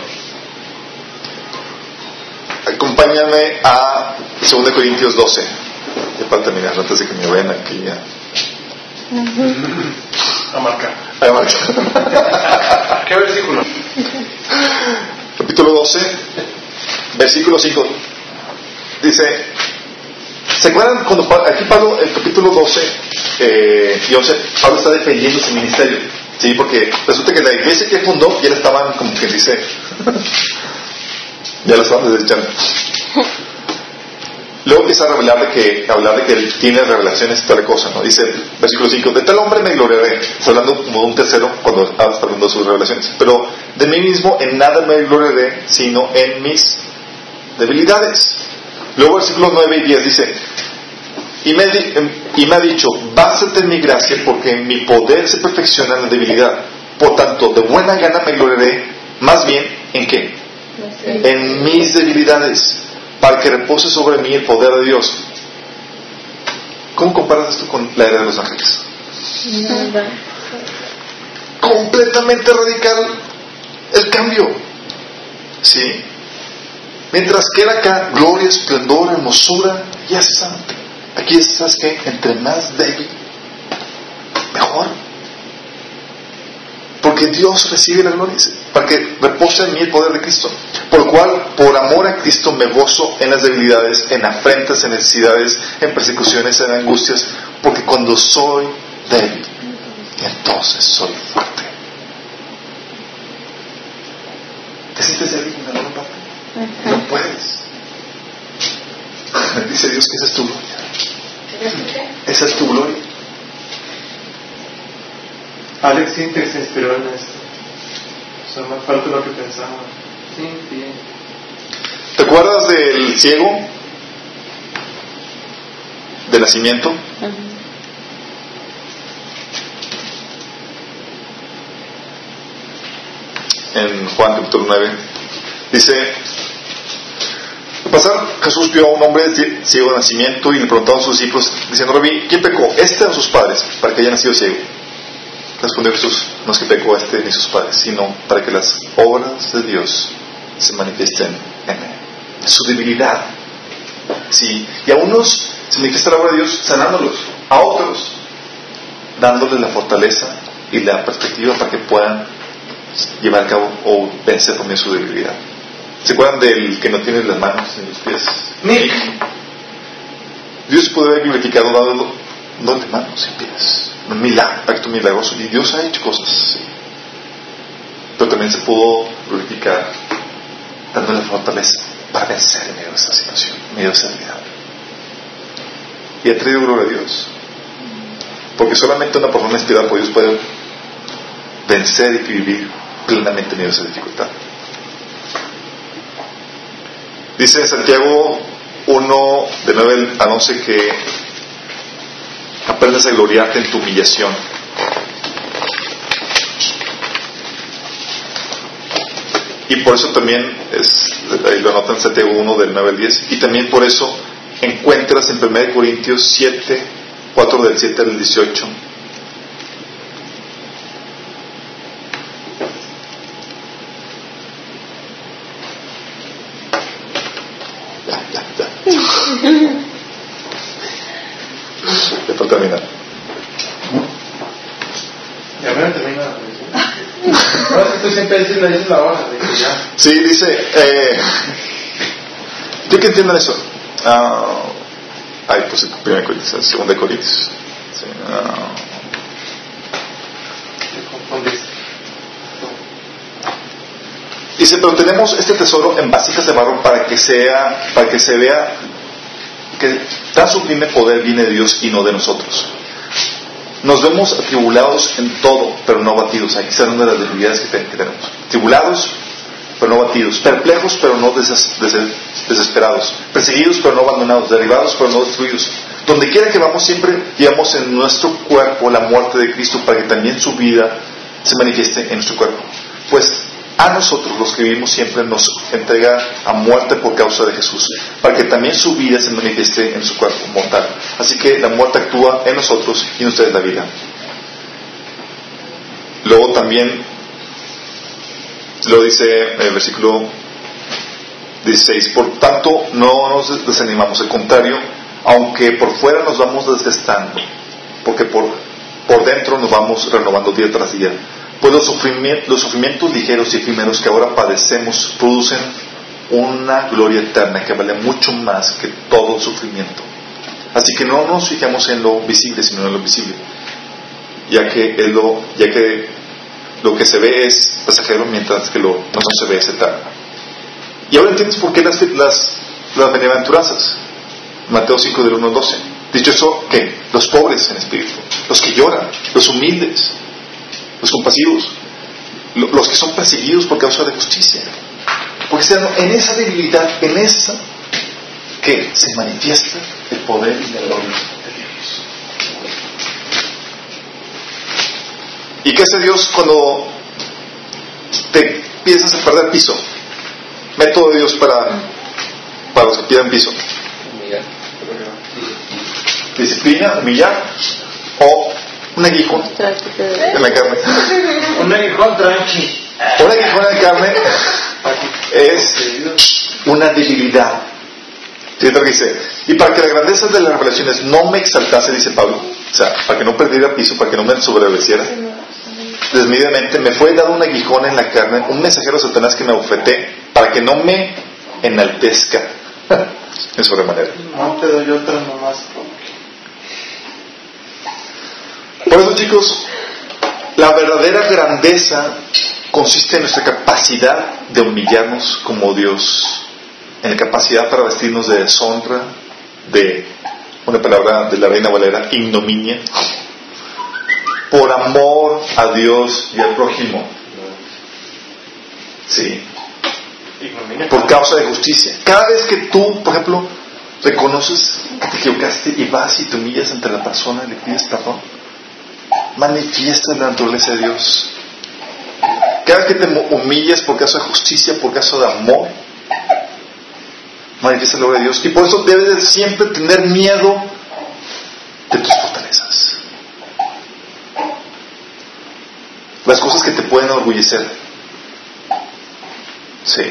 acompáñame a 2 Corintios 12, ya para terminar, antes de que me vean aquí ya. A marcar. A marcar. ¿Qué versículo? Capítulo 12, versículo 5. Dice, ¿se acuerdan cuando aquí Pablo, el capítulo 12 eh, y 11, Pablo está defendiendo su ministerio? Sí, porque resulta que la iglesia que fundó ya la estaban, como que dice, ya la estaban desechando. Luego empieza a revelar de que, a hablar de que él tiene revelaciones y tal cosa, ¿no? Dice, versículo 5, de tal hombre me gloriaré. Está hablando como de un tercero cuando está hablando de sus revelaciones. Pero de mí mismo en nada me gloriaré, sino en mis debilidades. Luego versículos 9 y 10 dice, y me, y me ha dicho, básate en mi gracia porque mi poder se perfecciona en la debilidad. Por tanto, de buena gana me gloriaré, más bien, ¿en qué? En mis debilidades, para que repose sobre mí el poder de Dios. ¿Cómo comparas esto con la era de los ángeles? Nada. completamente radical el cambio. ¿Sí? Mientras que era acá gloria, esplendor, hermosura, ya está. Aquí estás que entre más débil, mejor. Porque Dios recibe la gloria, para que repose en mí el poder de Cristo. Por lo cual, por amor a Cristo, me gozo en las debilidades, en afrentas, en necesidades, en persecuciones, en angustias, porque cuando soy débil, entonces soy fuerte. ¿Te sientes débil en alguna parte? No puedes. Dice Dios que esa es tu gloria. Esa es tu gloria. Alex Sintek se inspiró en esto. Sea, más falta de lo que pensaba. Sí, bien. ¿Te acuerdas del ciego? De nacimiento. En Juan capítulo 9. Dice, al pasar Jesús vio a un hombre cie- ciego de nacimiento y le preguntaron a sus discípulos, diciendo, Rabí, ¿quién pecó? ¿Este o sus padres? Para que haya nacido ciego. Respondió Jesús, no es que pecó este ni sus padres, sino para que las obras de Dios se manifiesten en él. Su debilidad. Sí. Y a unos se manifiesta la obra de Dios sanándolos, a otros dándoles la fortaleza y la perspectiva para que puedan llevar a cabo o vencer de su debilidad. ¿Se acuerdan del que no tiene las manos ni los pies? Nick. Dios puede haber glorificado de manos y pies. Milagro, acto milagroso. Y Dios ha hecho cosas así. Pero también se pudo glorificar dándole fortaleza para vencer en medio de esa situación, en medio de realidad. Y ha traído gloria a Dios. Porque solamente una persona inspirada por Dios puede vencer y vivir plenamente en medio de esa dificultad. Dice Santiago 1, de 9 al 11, que aprendes a gloriarte en tu humillación. Y por eso también, es, ahí lo anotan en Santiago 1 del 9 al 10, y también por eso encuentras en 1 Corintios 7, 4 del 7 al 18, ya, ya, ya. Ya para terminar. Ya me termina. Me dices la hora. Sí, dice, eh, yo que entiendan eso. Ah, ay, pues 1 Corintios, 2 Corintios. Sí, confundiste. Dice, pero tenemos este tesoro en vasijas de barro para que sea, para que se vea que tan sublime poder viene de Dios y no de nosotros. Nos vemos atribulados en todo, pero no abatidos. Aquí está una de las debilidades que, te- que tenemos. Tribulados, pero no abatidos. Perplejos, pero no deses- deses- desesperados. Perseguidos, pero no abandonados. Derribados, pero no destruidos. Donde quiera que vamos, siempre llevamos en nuestro cuerpo la muerte de Cristo para que también su vida se manifieste en nuestro cuerpo. Pues a nosotros, los que vivimos siempre, nos entrega a muerte por causa de Jesús, para que también su vida se manifieste en su cuerpo mortal. Así que la muerte actúa en nosotros y en ustedes la vida. Luego también lo dice el versículo 16, por tanto no nos desanimamos, al contrario, aunque por fuera nos vamos desgastando, porque por, por dentro nos vamos renovando día tras día. Pues los sufrimientos, los sufrimientos ligeros y efímeros que ahora padecemos producen una gloria eterna que vale mucho más que todo sufrimiento. Así que no nos fijemos en lo visible, sino en lo visible, ya que, es lo, ya que lo que se ve es pasajero mientras que lo no se ve es eterno. Y ahora entiendes por qué las, las, las bienaventuranzas. Mateo 5 del 1 al 12. Dicho eso, ¿qué? Los pobres en espíritu, los que lloran, los humildes, los compasivos, los que son perseguidos por causa de justicia. Porque en esa debilidad, en esa que se manifiesta el poder y la gloria de Dios. ¿Y qué hace Dios cuando te empiezas a perder piso? Método de Dios para, para los que pierden piso. Disciplina, humillar o un aguijón en la carne. Un aguijón tranqui. Un aguijón en la carne es una debilidad. Fíjate lo que dice. Y para que la grandeza de las revelaciones no me exaltase, dice Pablo, o sea, para que no perdiera piso, para que no me sobrevenciera, desmedidamente me fue dado un aguijón en la carne, un mensajero de Satanás que me ofete, para que no me enaltezca en sobremanera. No te doy otra nomás. Por eso, chicos, la verdadera grandeza consiste en nuestra capacidad de humillarnos como Dios, en la capacidad para vestirnos de deshonra, de una palabra de la Reina Valera, ignominia, por amor a Dios y al prójimo. Sí. Por causa de justicia. Cada vez que tú, por ejemplo, reconoces que te equivocaste y vas y te humillas ante la persona y le pides perdón, manifiestas la naturaleza de Dios. Cada vez que te humillas por causa de justicia, por causa de amor, manifiesta la obra de Dios. Y por eso debes de siempre tener miedo de tus fortalezas. Las cosas que te pueden orgullecer. Sí.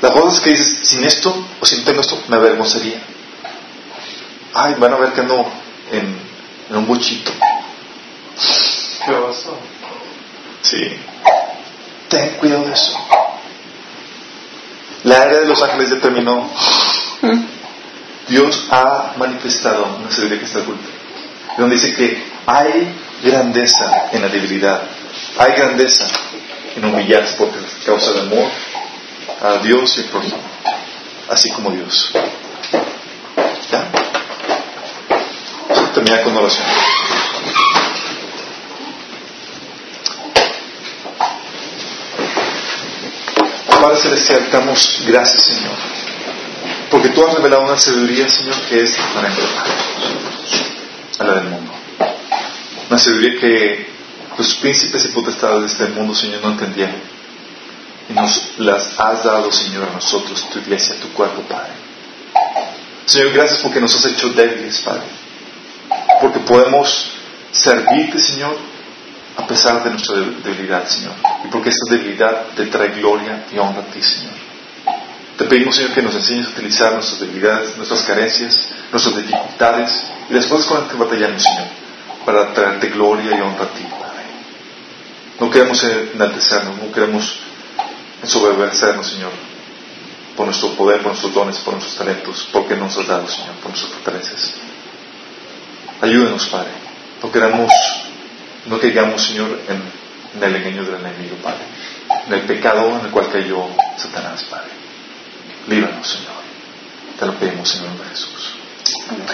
Las cosas que dices, sin esto o sin tengo esto, me avergonzaría. Ay, van a ver que ando en, en un buchito. ¿Qué pasó? Sí. Ten cuidado de eso. La era de los ángeles determinó. Dios ha manifestado una sabiduría que está oculta. Donde dice que hay grandeza en la debilidad. Hay grandeza en humillarse por causa de amor a Dios y al prójimo. Así como Dios. ¿Ya? Vamos a terminar con oración. Padre Celestial, damos gracias, Señor, porque tú has revelado una sabiduría, Señor, que es diferente a la del mundo. Una sabiduría que los príncipes y potestades de este mundo, Señor, no entendían. Y nos las has dado, Señor, a nosotros, tu iglesia, tu cuerpo, Padre. Señor, gracias porque nos has hecho débiles, Padre. Porque podemos servirte, Señor, a pesar de nuestra debilidad, Señor. Y porque esta debilidad te trae gloria y honra a ti, Señor. Te pedimos, Señor, que nos enseñes a utilizar nuestras debilidades, nuestras carencias, nuestras dificultades y las cosas con las que batallamos, Señor, para traerte gloria y honra a ti, Padre. No queremos enaltecernos, no queremos ensoberbecernos, Señor, por nuestro poder, por nuestros dones, por nuestros talentos, porque nos has dado, Señor, por nuestras fortalezas. Ayúdenos, Padre. No queremos no caigamos, Señor, en, el engaño del enemigo, Padre. En el pecado en el cual cayó Satanás, Padre. Líbranos, Señor. Te lo pedimos, Señor Jesús. Amén.